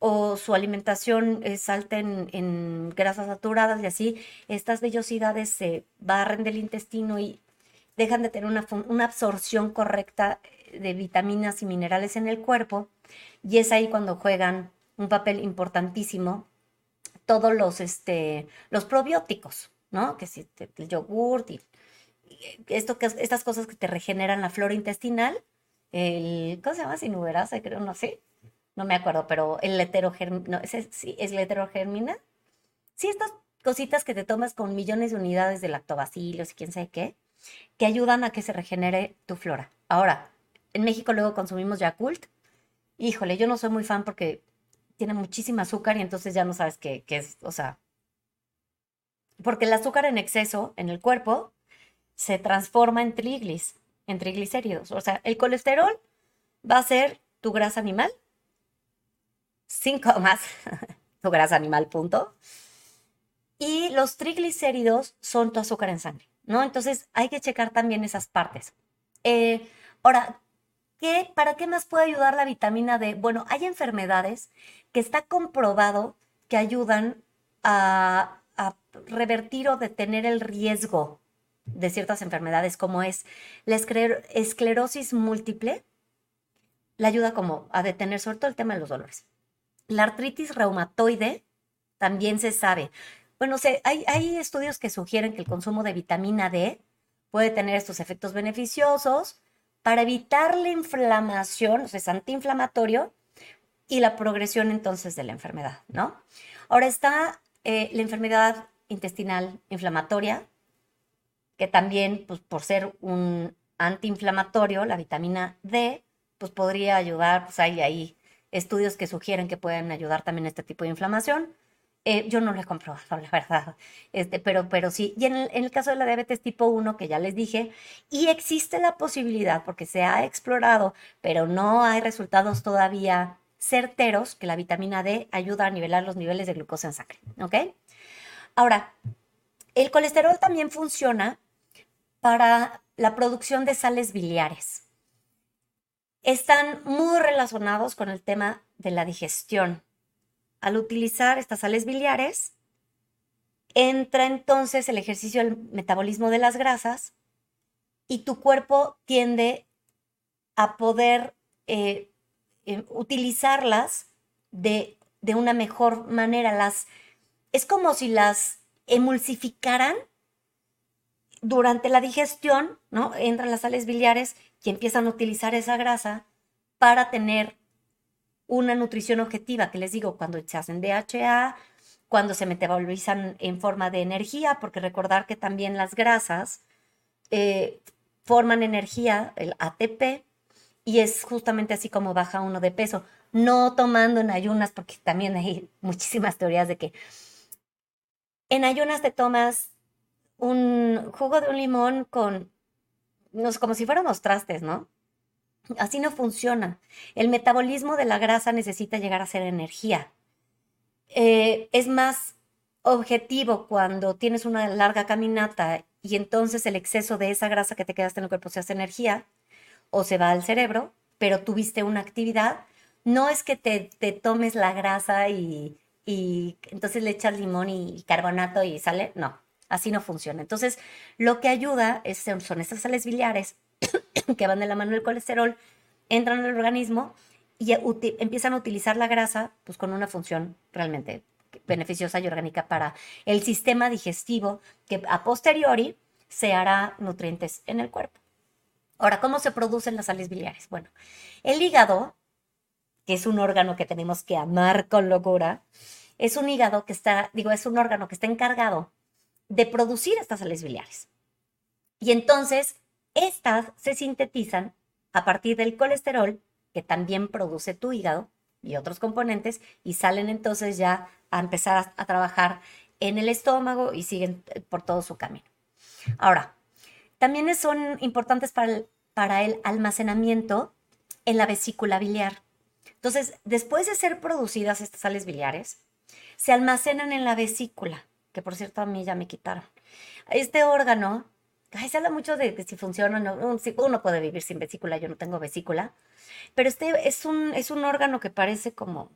Speaker 1: o su alimentación es alta en, grasas saturadas y así, estas vellosidades se barren del intestino y dejan de tener una, una absorción correcta de vitaminas y minerales en el cuerpo y es ahí cuando juegan un papel importantísimo todos los, este, los probióticos, ¿no? Que si el yogurt y, esto, que, estas cosas que te regeneran la flora intestinal, el, ¿cómo se llama? Sinuberasa, creo, no sé, no me acuerdo, pero el heterogermina, no, ¿es, sí, es la heterogermina. Sí, estas cositas que te tomas con millones de unidades de lactobacilos y quién sabe qué, que ayudan a que se regenere tu flora. Ahora, en México luego consumimos Yakult. Híjole, yo no soy muy fan porque tiene muchísima azúcar y entonces ya no sabes qué, es, o sea, porque el azúcar en exceso en el cuerpo se transforma en triglis, en triglicéridos. O sea, el colesterol va a ser tu grasa animal, cinco más, (laughs) tu grasa animal, punto. Y los triglicéridos son tu azúcar en sangre, ¿no? Entonces hay que checar también esas partes. Eh, ahora, ¿qué, ¿para qué más puede ayudar la vitamina D? Bueno, hay enfermedades que está comprobado que ayudan a, revertir o detener el riesgo de ciertas enfermedades, como es la esclerosis múltiple, le ayuda como a detener sobre todo el tema de los dolores. La artritis reumatoide también se sabe. Bueno, hay, hay estudios que sugieren que el consumo de vitamina D puede tener estos efectos beneficiosos para evitar la inflamación, o sea, es antiinflamatorio y la progresión entonces de la enfermedad, ¿no? Ahora está eh, la enfermedad intestinal inflamatoria, que también, pues por ser un antiinflamatorio, la vitamina D, pues podría ayudar, pues hay ahí estudios que sugieren que pueden ayudar también a este tipo de inflamación. Eh, yo no lo he comprobado, (laughs) la verdad, este, pero, pero sí. Y en el, caso de la diabetes tipo 1, que ya les dije, y existe la posibilidad, porque se ha explorado, pero no hay resultados todavía certeros, que la vitamina D ayuda a nivelar los niveles de glucosa en sangre, ¿ok? Ahora, el colesterol también funciona para la producción de sales biliares. Están muy relacionados con el tema de la digestión al utilizar estas sales biliares, entra entonces el ejercicio del metabolismo de las grasas y tu cuerpo tiende a poder eh, eh, utilizarlas de, de, una mejor manera. Las, es como si las emulsificaran durante la digestión, ¿no? Entran las sales biliares y empiezan a utilizar esa grasa para tener una nutrición objetiva, que les digo, cuando se hacen DHA, cuando se metabolizan en forma de energía, porque recordar que también las grasas eh, forman energía, el ATP, y es justamente así como baja uno de peso, no tomando en ayunas, porque también hay muchísimas teorías de que en ayunas te tomas un jugo de un limón con, no sé, como si fuéramos trastes, ¿no? Así no funciona. El metabolismo de la grasa necesita llegar a ser energía. Eh, es más objetivo cuando tienes una larga caminata y entonces el exceso de esa grasa que te quedaste en el cuerpo se hace energía o se va al cerebro, pero tuviste una actividad. No es que te, tomes la grasa y, y entonces le echas limón y carbonato y sale. No, así no funciona. Entonces, lo que ayuda es, son estas sales biliares (coughs) que van de la mano del colesterol, entran en el organismo y empiezan a utilizar la grasa pues con una función realmente beneficiosa y orgánica para el sistema digestivo que a posteriori se hará nutrientes en el cuerpo. Ahora, ¿cómo se producen las sales biliares? Bueno, el hígado, que es un órgano que tenemos que amar con locura, es un hígado que está, digo, es un órgano que está encargado de producir estas sales biliares. Y entonces estas se sintetizan a partir del colesterol que también produce tu hígado y otros componentes y salen entonces ya a empezar a, trabajar en el estómago y siguen por todo su camino. Ahora, también son importantes para el, para el almacenamiento en la vesícula biliar. Entonces, después de ser producidas estas sales biliares, se almacenan en la vesícula, que por cierto a mí ya me quitaron. Este órgano se habla mucho de, si funciona o no. Uno puede vivir sin vesícula, yo no tengo vesícula. Pero este es un, es un órgano que parece como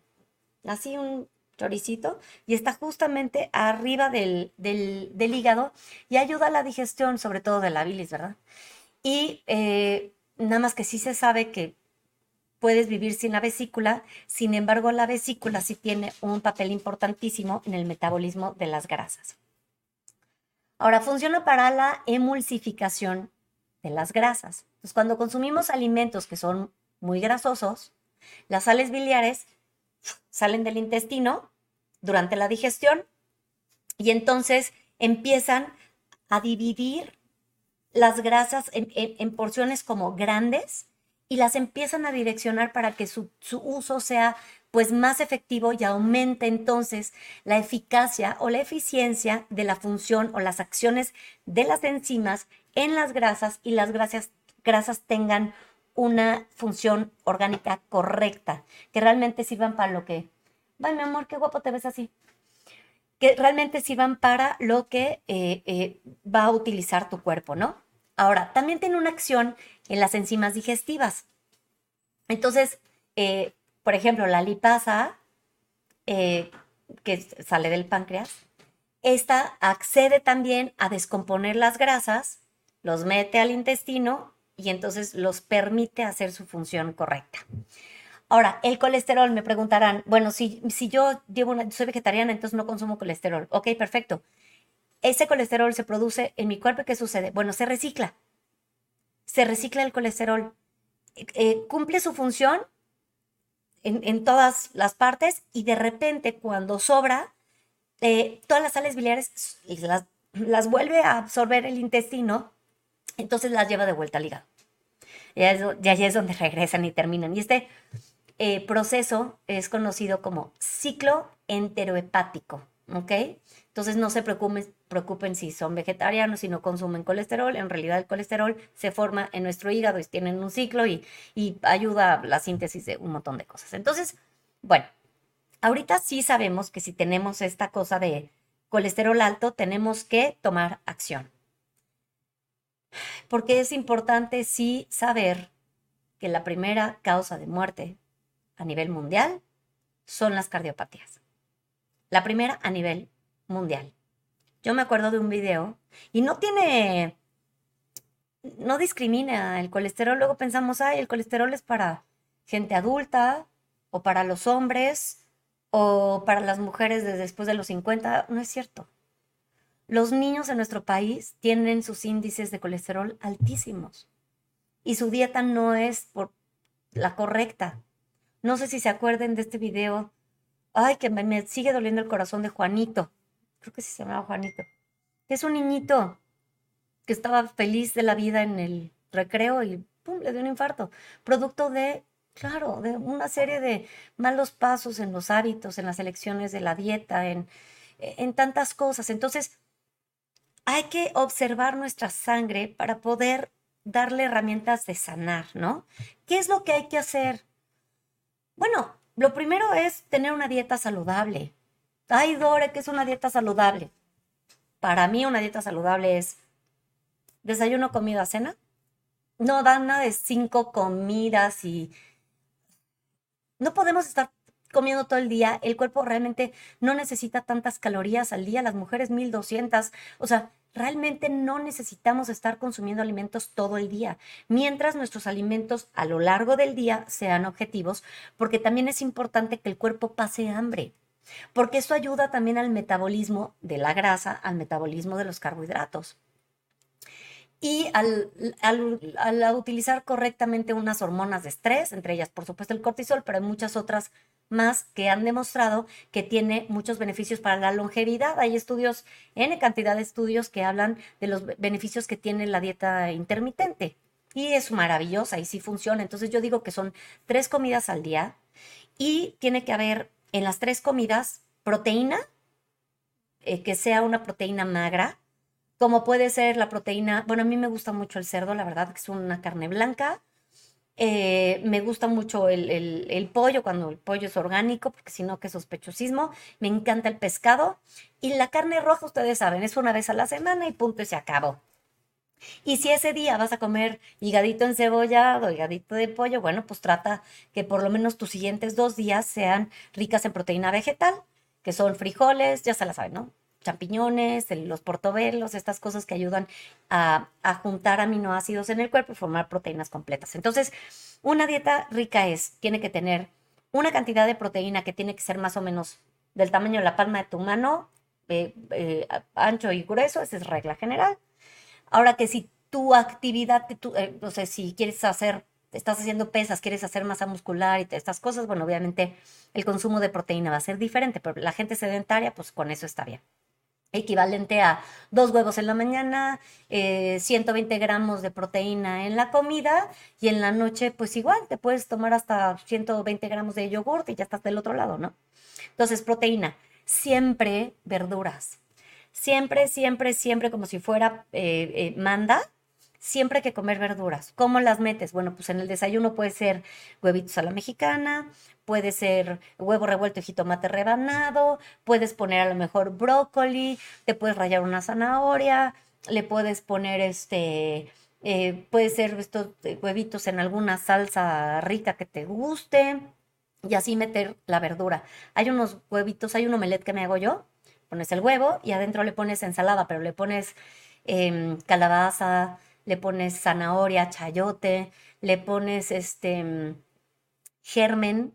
Speaker 1: así un choricito y está justamente arriba del, del, hígado y ayuda a la digestión, sobre todo de la bilis, ¿verdad? Y eh, nada más que sí se sabe que puedes vivir sin la vesícula, sin embargo la vesícula sí tiene un papel importantísimo en el metabolismo de las grasas. Ahora, funciona para la emulsificación de las grasas. Entonces, cuando consumimos alimentos que son muy grasosos, las sales biliares salen del intestino durante la digestión y entonces empiezan a dividir las grasas en, porciones como grandes y las empiezan a direccionar para que su, su uso sea pues más efectivo y aumenta entonces la eficacia o la eficiencia de la función o las acciones de las enzimas en las grasas y las grasas, grasas tengan una función orgánica correcta, que realmente sirvan para lo que, ay mi amor, qué guapo te ves así, que realmente sirvan para lo que eh, eh, va a utilizar tu cuerpo, ¿no? Ahora, también tiene una acción en las enzimas digestivas. Entonces, eh, por ejemplo, la lipasa, eh, que sale del páncreas, esta accede también a descomponer las grasas, los mete al intestino y entonces los permite hacer su función correcta. Ahora, el colesterol, me preguntarán, bueno, si, yo llevo una, soy vegetariana, entonces no consumo colesterol. Ok, perfecto. Ese colesterol se produce en mi cuerpo, ¿qué sucede? Bueno, se recicla se recicla el colesterol. Eh, cumple su función en, todas las partes y de repente cuando sobra, eh, todas las sales biliares las, las vuelve a absorber el intestino, entonces las lleva de vuelta al hígado. Y allí es donde (laughs) regresan y terminan. Y este eh, proceso es conocido como ciclo enterohepático, ¿ok? Entonces no se preocupen, preocupen si son vegetarianos, si no consumen colesterol. En realidad el colesterol se forma en nuestro hígado y tienen un ciclo y, y ayuda a la síntesis de un montón de cosas. Entonces, bueno, ahorita sí sabemos que si tenemos esta cosa de colesterol alto, tenemos que tomar acción. Porque es importante sí saber que la primera causa de muerte a nivel mundial son las cardiopatías. La primera a nivel mundial. Yo me acuerdo de un video y no tiene, no discrimina el colesterol. Luego pensamos, ay, el colesterol es para gente adulta o para los hombres o para las mujeres después de los 50. No es cierto. Los niños en nuestro país tienen sus índices de colesterol altísimos y su dieta no es por la correcta. No sé si se acuerden de este video. Ay, que me sigue doliendo el corazón de Juanito creo que se llamaba Juanito, es un niñito que estaba feliz de la vida en el recreo y ¡pum! le dio un infarto, producto de, claro, de una serie de malos pasos en los hábitos, en las elecciones de la dieta, en, en tantas cosas. Entonces, hay que observar nuestra sangre para poder darle herramientas de sanar, ¿no? ¿Qué es lo que hay que hacer? Bueno, lo primero es tener una dieta saludable. Ay, Dore, que es una dieta saludable. Para mí una dieta saludable es desayuno, comida, cena. No dan nada de cinco comidas y no podemos estar comiendo todo el día. El cuerpo realmente no necesita tantas calorías al día. Las mujeres 1200. O sea, realmente no necesitamos estar consumiendo alimentos todo el día, mientras nuestros alimentos a lo largo del día sean objetivos, porque también es importante que el cuerpo pase hambre porque eso ayuda también al metabolismo de la grasa, al metabolismo de los carbohidratos. Y al, utilizar correctamente unas hormonas de estrés, entre ellas por supuesto el cortisol, pero hay muchas otras más que han demostrado que tiene muchos beneficios para la longevidad. Hay estudios, N cantidad de estudios que hablan de los beneficios que tiene la dieta intermitente. Y es maravillosa y sí funciona. Entonces yo digo que son tres comidas al día y tiene que haber en las tres comidas proteína, eh, que sea una proteína magra, como puede ser la proteína, bueno, a mí me gusta mucho el cerdo, la verdad, que es una carne blanca. Eh, me gusta mucho el, el, pollo cuando el pollo es orgánico, porque si no, que sospechosismo. Me encanta el pescado. Y la carne roja, ustedes saben, es una vez a la semana y punto y se acabó. Y si ese día vas a comer higadito encebollado, higadito de pollo, bueno, pues trata que por lo menos tus siguientes dos días sean ricas en proteína vegetal, que son frijoles, ya se la saben, ¿no? Champiñones, los portobelos, estas cosas que ayudan a, a juntar aminoácidos en el cuerpo y formar proteínas completas. Entonces, una dieta rica es, tiene que tener una cantidad de proteína que tiene que ser más o menos del tamaño de la palma de tu mano, eh, eh, ancho y grueso, esa es regla general Ahora que si tu actividad, tu, eh, no sé, si quieres hacer, estás haciendo pesas, quieres hacer masa muscular y estas cosas, bueno, obviamente el consumo de proteína va a ser diferente, pero la gente sedentaria, pues con eso está bien. Equivalente a dos huevos en la mañana, 120 eh, gramos de proteína en la comida y en la noche, pues igual, te puedes tomar hasta 120 gramos de yogurt y ya estás del otro lado, ¿no? Entonces, proteína, siempre verduras siempre, siempre, siempre como si fuera eh, eh, manda, siempre hay que comer verduras. ¿Cómo las metes? Bueno, pues en el desayuno puede ser huevitos a la mexicana, puede ser huevo revuelto y jitomate rebanado, puedes poner a lo mejor brócoli, te puedes rayar una zanahoria, le puedes poner este, eh, puede ser estos huevitos en alguna salsa rica que te guste y así meter la verdura. Hay unos huevitos, hay un omelette que me hago yo, pones el huevo y adentro le pones ensalada, pero le pones em, calabaza, le pones zanahoria, chayote, le pones este em, germen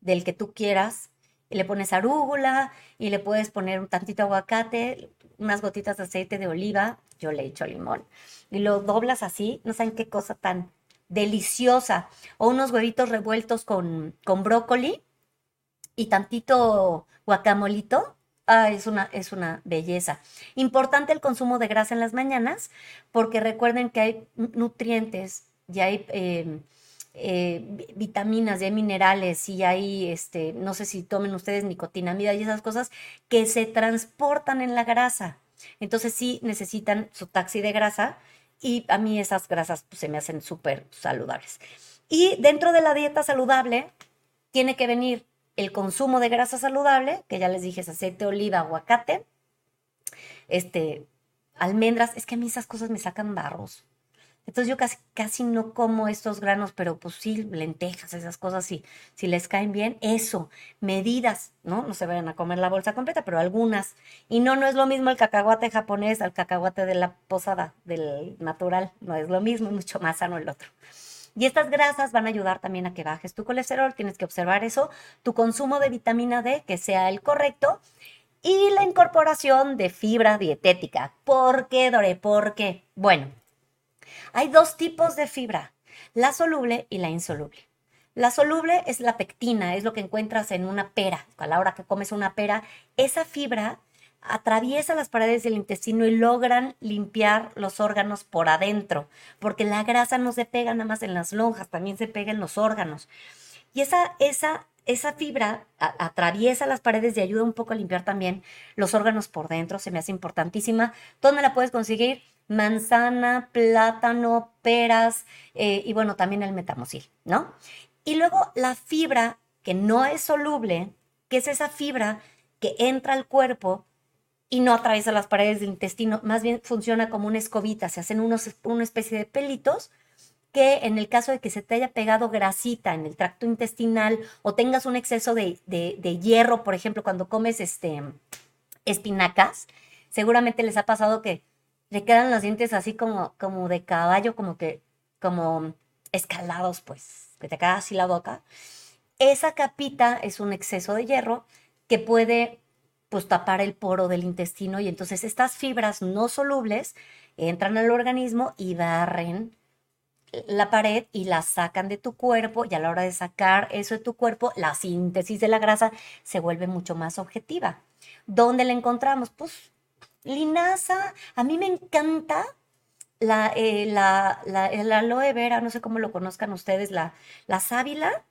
Speaker 1: del que tú quieras, le pones arúgula y le puedes poner un tantito aguacate, unas gotitas de aceite de oliva. yo le echo limón. Y lo doblas así, no saben qué cosa tan deliciosa. O unos huevitos revueltos con, con brócoli y tantito guacamolito. Ah, es una, es una belleza. Importante el consumo de grasa en las mañanas, porque recuerden que hay nutrientes y hay eh, eh, vitaminas, y hay minerales, y hay, este, no sé si tomen ustedes nicotinamida y esas cosas que se transportan en la grasa. Entonces sí necesitan su taxi de grasa y a mí esas grasas pues, se me hacen súper saludables. Y dentro de la dieta saludable tiene que venir el consumo de grasa saludable, que ya les dije es aceite, oliva, aguacate, este, almendras, es que a mí esas cosas me sacan barros. Entonces yo casi, casi no como estos granos, pero pues sí, lentejas, esas cosas, sí, si les caen bien, eso, medidas, ¿no? No se vayan a comer la bolsa completa, pero algunas. Y no, no es lo mismo el cacahuate japonés al cacahuate de la posada, del natural, no es lo mismo, mucho más sano el otro. Y estas grasas van a ayudar también a que bajes tu colesterol, tienes que observar eso, tu consumo de vitamina D, que sea el correcto, y la incorporación de fibra dietética. ¿Por qué, Dore? ¿Por qué? Bueno, hay dos tipos de fibra, la soluble y la insoluble. La soluble es la pectina, es lo que encuentras en una pera. A la hora que comes una pera, esa fibra atraviesa las paredes del intestino y logran limpiar los órganos por adentro, porque la grasa no se pega nada más en las lonjas, también se pega en los órganos. Y esa, esa, esa fibra atraviesa las paredes y ayuda un poco a limpiar también los órganos por dentro, se me hace importantísima. ¿Dónde la puedes conseguir? Manzana, plátano, peras eh, y bueno, también el metamosil, ¿no? Y luego la fibra que no es soluble, que es esa fibra que entra al cuerpo y no atraviesa las paredes del intestino, más bien funciona como una escobita, se hacen unos, una especie de pelitos que en el caso de que se te haya pegado grasita en el tracto intestinal o tengas un exceso de, de, hierro, por ejemplo, cuando comes este, espinacas, seguramente les ha pasado que le quedan los dientes así como, como de caballo, como que, como escalados, pues, que te queda así la boca. Esa capita es un exceso de hierro que puede pues tapar el poro del intestino y entonces estas fibras no solubles entran al organismo y barren la pared y la sacan de tu cuerpo y a la hora de sacar eso de tu cuerpo, la síntesis de la grasa se vuelve mucho más objetiva. ¿Dónde la encontramos? Pues linaza, a mí me encanta la, eh, la, la, aloe vera, no sé cómo lo conozcan ustedes, la, la sábila.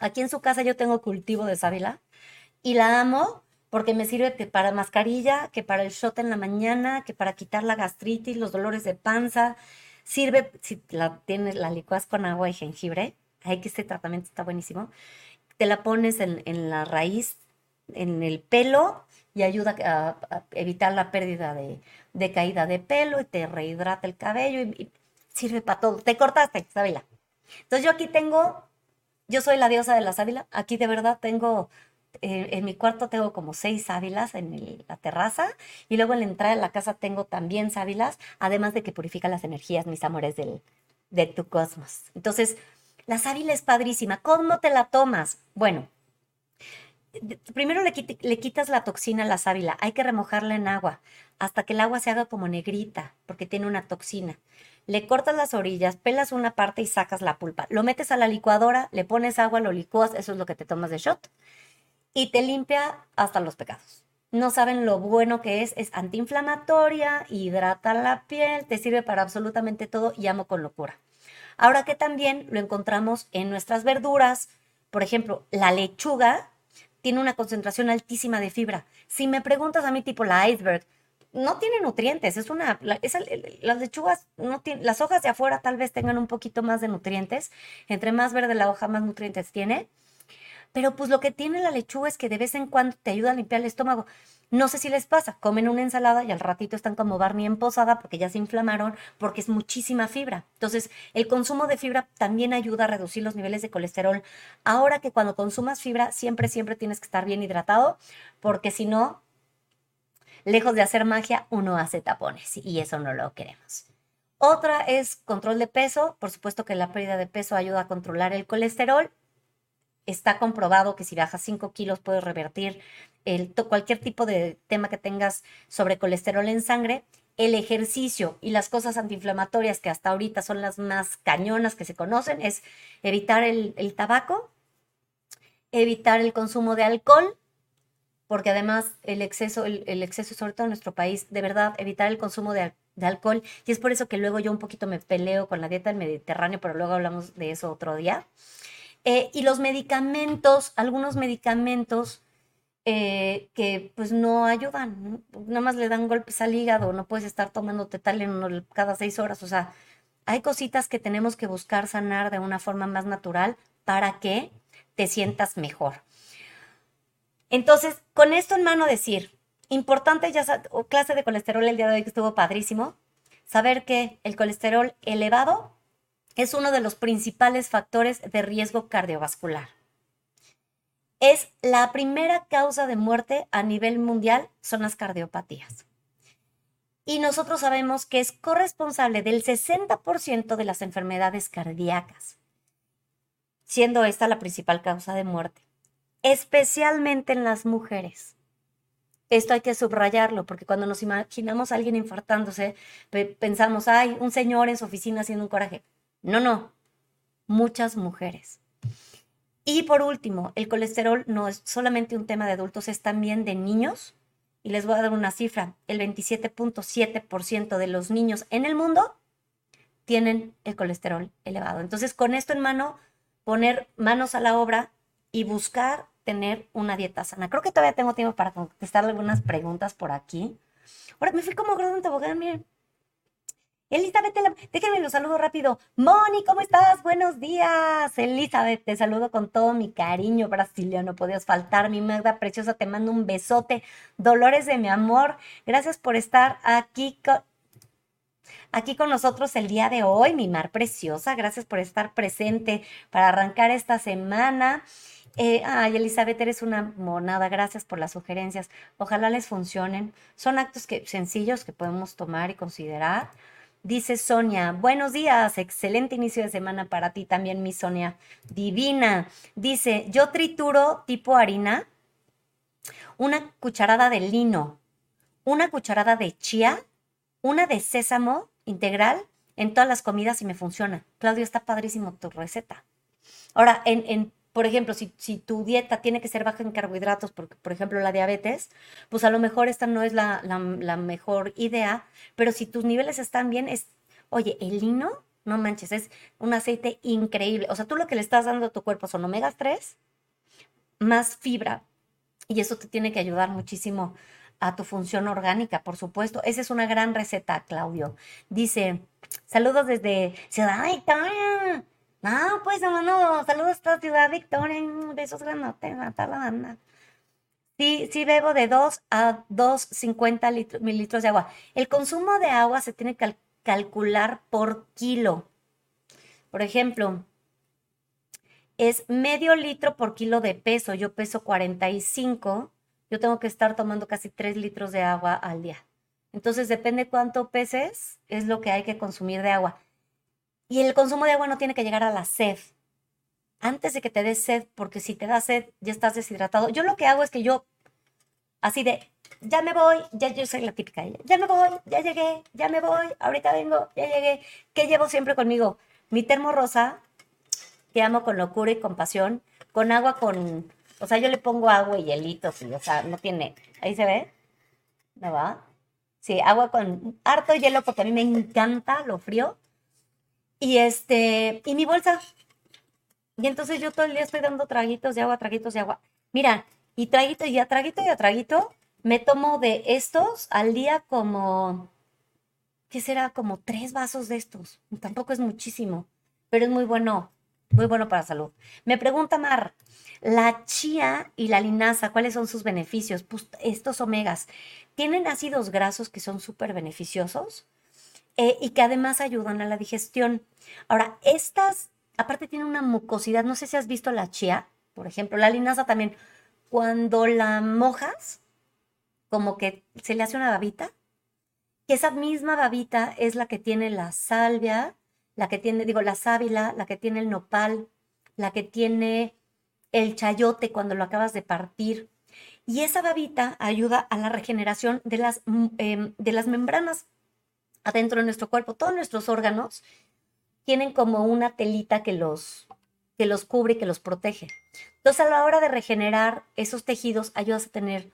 Speaker 1: Aquí en su casa yo tengo cultivo de sábila y la amo porque me sirve que para mascarilla, que para el shot en la mañana, que para quitar la gastritis, los dolores de panza. Sirve, si la tienes, la licuas con agua y jengibre, ay, que este tratamiento está buenísimo. Te la pones en, la raíz, en el pelo, y ayuda a, evitar la pérdida de, caída de pelo y te rehidrata el cabello y, sirve para todo. Te cortaste, sábila. Entonces yo aquí tengo, yo soy la diosa de la sábila, aquí de verdad tengo en mi cuarto tengo como seis sábilas en la terraza y luego en la entrada de la casa tengo también sábilas, además de que purifica las energías, mis amores, de tu cosmos. Entonces, la sábila es padrísima. ¿Cómo te la tomas? Bueno, primero le, quitas la toxina a la sábila. Hay que remojarla en agua hasta que el agua se haga como negrita, porque tiene una toxina. Le cortas las orillas, pelas una parte y sacas la pulpa. Lo metes a la licuadora, le pones agua, lo licúas, eso es lo que te tomas de shot y te limpia hasta los pecados. No saben lo bueno que es, es antiinflamatoria, hidrata la piel, te sirve para absolutamente todo y amo con locura. Ahora que también lo encontramos en nuestras verduras, por ejemplo, la lechuga tiene una concentración altísima de fibra. Si me preguntas a mí tipo la iceberg, no tiene nutrientes, es una, las lechugas no tienen, las hojas de afuera tal vez tengan un poquito más de nutrientes, entre más verde la hoja más nutrientes tiene, pero pues lo que tiene la lechuga es que de vez en cuando te ayuda a limpiar el estómago. No sé si les pasa, comen una ensalada y al ratito están como Barney en posada porque ya se inflamaron, porque es muchísima fibra. Entonces, el consumo de fibra también ayuda a reducir los niveles de colesterol. Ahora que cuando consumas fibra, siempre, siempre tienes que estar bien hidratado, porque si no, lejos de hacer magia, uno hace tapones y eso no lo queremos. Otra es control de peso. Por supuesto que la pérdida de peso ayuda a controlar el colesterol está comprobado que si bajas 5 kilos puedes revertir cualquier tipo de tema que tengas sobre colesterol en sangre el ejercicio y las cosas antiinflamatorias que hasta ahorita son las más cañonas que se conocen es evitar el, tabaco, evitar el consumo de alcohol, porque además el exceso, el, exceso, sobre todo en nuestro país, de verdad, evitar el consumo de, de alcohol. Y es por eso que luego yo un poquito me peleo con la dieta del Mediterráneo, pero luego hablamos de eso otro día. Eh, y los medicamentos, algunos medicamentos eh, que pues no ayudan, ¿no? nada más le dan golpes al hígado, no puedes estar tomando Tetaleno cada seis horas, o sea, hay cositas que tenemos que buscar sanar de una forma más natural para que te sientas mejor. Entonces, con esto en mano decir, importante ya o clase de colesterol el día de hoy que estuvo padrísimo, saber que el colesterol elevado es uno de los principales factores de riesgo cardiovascular. Es la primera causa de muerte a nivel mundial, son las cardiopatías. Y nosotros sabemos que es corresponsable del 60% de las enfermedades cardíacas, siendo esta la principal causa de muerte, especialmente en las mujeres. Esto hay que subrayarlo, porque cuando nos imaginamos a alguien infartándose, pe- pensamos, ay, un señor en su oficina haciendo un coraje. No, no, muchas mujeres. Y por último, el colesterol no es solamente un tema de adultos, es también de niños. Y les voy a dar una cifra, el 27.7% de los niños en el mundo tienen el colesterol elevado. Entonces, con esto en mano, poner manos a la obra y buscar tener una dieta sana. Creo que todavía tengo tiempo para contestar algunas preguntas por aquí. Ahora me fui como gordo en tobogán, miren. Elizabeth, déjenme los saludo rápido. Moni, ¿cómo estás? Buenos días. Elizabeth, te saludo con todo mi cariño brasileño. No podías faltar, mi Magda preciosa. Te mando un besote. Dolores de mi amor. Gracias por estar aquí con, aquí con nosotros el día de hoy, mi mar preciosa. Gracias por estar presente para arrancar esta semana. Eh, ay, Elizabeth, eres una monada. Gracias por las sugerencias. Ojalá les funcionen. Son actos que, sencillos que podemos tomar y considerar. Dice Sonia, buenos días, excelente inicio de semana para ti también, mi Sonia, divina. Dice, yo trituro tipo harina, una cucharada de lino, una cucharada de chía, una de sésamo integral en todas las comidas y me funciona. Claudio, está padrísimo tu receta. Ahora, en, en por ejemplo, si, si tu dieta tiene que ser baja en carbohidratos, por, por ejemplo la diabetes, pues a lo mejor esta no es la, la, la mejor idea, pero si tus niveles están bien, es, oye, el lino, no manches, es un aceite increíble. O sea, tú lo que le estás dando a tu cuerpo son omegas 3, más fibra, y eso te tiene que ayudar muchísimo a tu función orgánica, por supuesto. Esa es una gran receta, Claudio. Dice, saludos desde Ciudad Victoria. No, pues hermano, saludos hasta Ciudad Victoria. Besos granotes a toda la banda. Sí, sí bebo de 2 a 2,50 litros, mililitros de agua. El consumo de agua se tiene que cal- calcular por kilo. Por ejemplo, es medio litro por kilo de peso. Yo peso 45. Yo tengo que estar tomando casi 3 litros de agua al día. Entonces, depende cuánto peses, es lo que hay que consumir de agua. Y el consumo de agua no tiene que llegar a la sed. Antes de que te des sed, porque si te da sed, ya estás deshidratado. Yo lo que hago es que yo, así de, ya me voy, ya yo soy la típica, ya me voy, ya llegué, ya me voy, ahorita vengo, ya llegué. ¿Qué llevo siempre conmigo? Mi termo rosa, que amo con locura y compasión, con agua con, o sea, yo le pongo agua y hielitos, y, o sea, no tiene, ahí se ve, ¿no va? Sí, agua con harto hielo porque a mí me encanta lo frío. Y este, y mi bolsa. Y entonces yo todo el día estoy dando traguitos de agua, traguitos de agua. Mira, y traguito y a traguito y a traguito, me tomo de estos al día como, ¿qué será? Como tres vasos de estos. Tampoco es muchísimo, pero es muy bueno, muy bueno para salud. Me pregunta Mar, la chía y la linaza, ¿cuáles son sus beneficios? Pues estos omegas tienen ácidos grasos que son súper beneficiosos eh, y que además ayudan a la digestión. Ahora, estas, aparte tienen una mucosidad, no sé si has visto la chía, por ejemplo, la linaza también, cuando la mojas, como que se le hace una babita, que esa misma babita es la que tiene la salvia, la que tiene, digo, la sábila, la que tiene el nopal, la que tiene el chayote cuando lo acabas de partir. Y esa babita ayuda a la regeneración de las, mm, em, de las membranas adentro de nuestro cuerpo. Todos nuestros órganos tienen como una telita que los, que los cubre y que los protege. Entonces, a la hora de regenerar esos tejidos, ayudas a tener.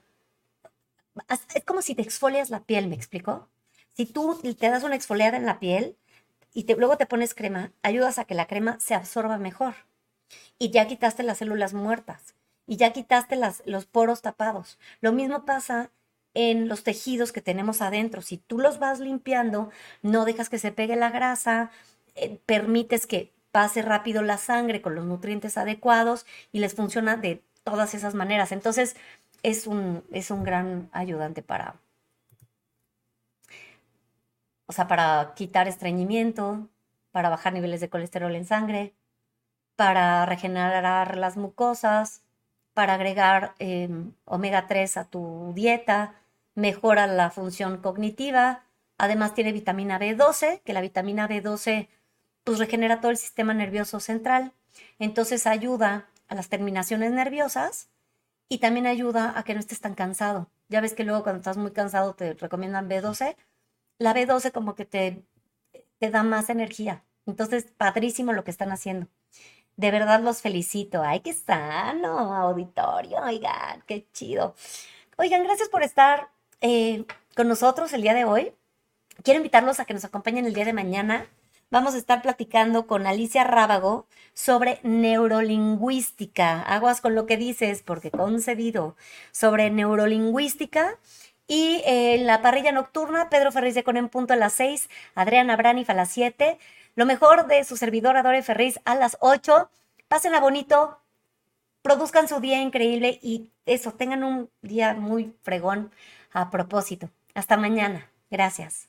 Speaker 1: Es como si te exfolias la piel, ¿me explico? Si tú te das una exfoliada en la piel y te, luego te pones crema, ayudas a que la crema se absorba mejor. Y ya quitaste las células muertas. Y ya quitaste las, los poros tapados. Lo mismo pasa en los tejidos que tenemos adentro. Si tú los vas limpiando, no dejas que se pegue la grasa, eh, permites que pase rápido la sangre con los nutrientes adecuados y les funciona de todas esas maneras. Entonces, es un, es un gran ayudante para, o sea, para quitar estreñimiento, para bajar niveles de colesterol en sangre, para regenerar las mucosas, para agregar em, omega 3 a tu dieta, mejora la función cognitiva, además tiene vitamina B12, que la vitamina B12 pues regenera todo el sistema nervioso central, entonces ayuda a las terminaciones nerviosas y también ayuda a que no estés tan cansado. Ya ves que luego cuando estás muy cansado te recomiendan B12. La B12 como que te, te da más energía. Entonces, padrísimo lo que están haciendo. De verdad los felicito. Ay, qué sano, auditorio. Oigan, qué chido. Oigan, gracias por estar eh, con nosotros el día de hoy. Quiero invitarlos a que nos acompañen el día de mañana. Vamos a estar platicando con Alicia Rábago sobre neurolingüística. Aguas con lo que dices, porque concedido sobre neurolingüística. Y en la parrilla nocturna, Pedro Ferriz de Con en punto a las 6, Adriana Braniff a las 7. Lo mejor de su servidor Adore Ferriz a las 8. Pásenla bonito, produzcan su día increíble y eso, tengan un día muy fregón a propósito. Hasta mañana. Gracias.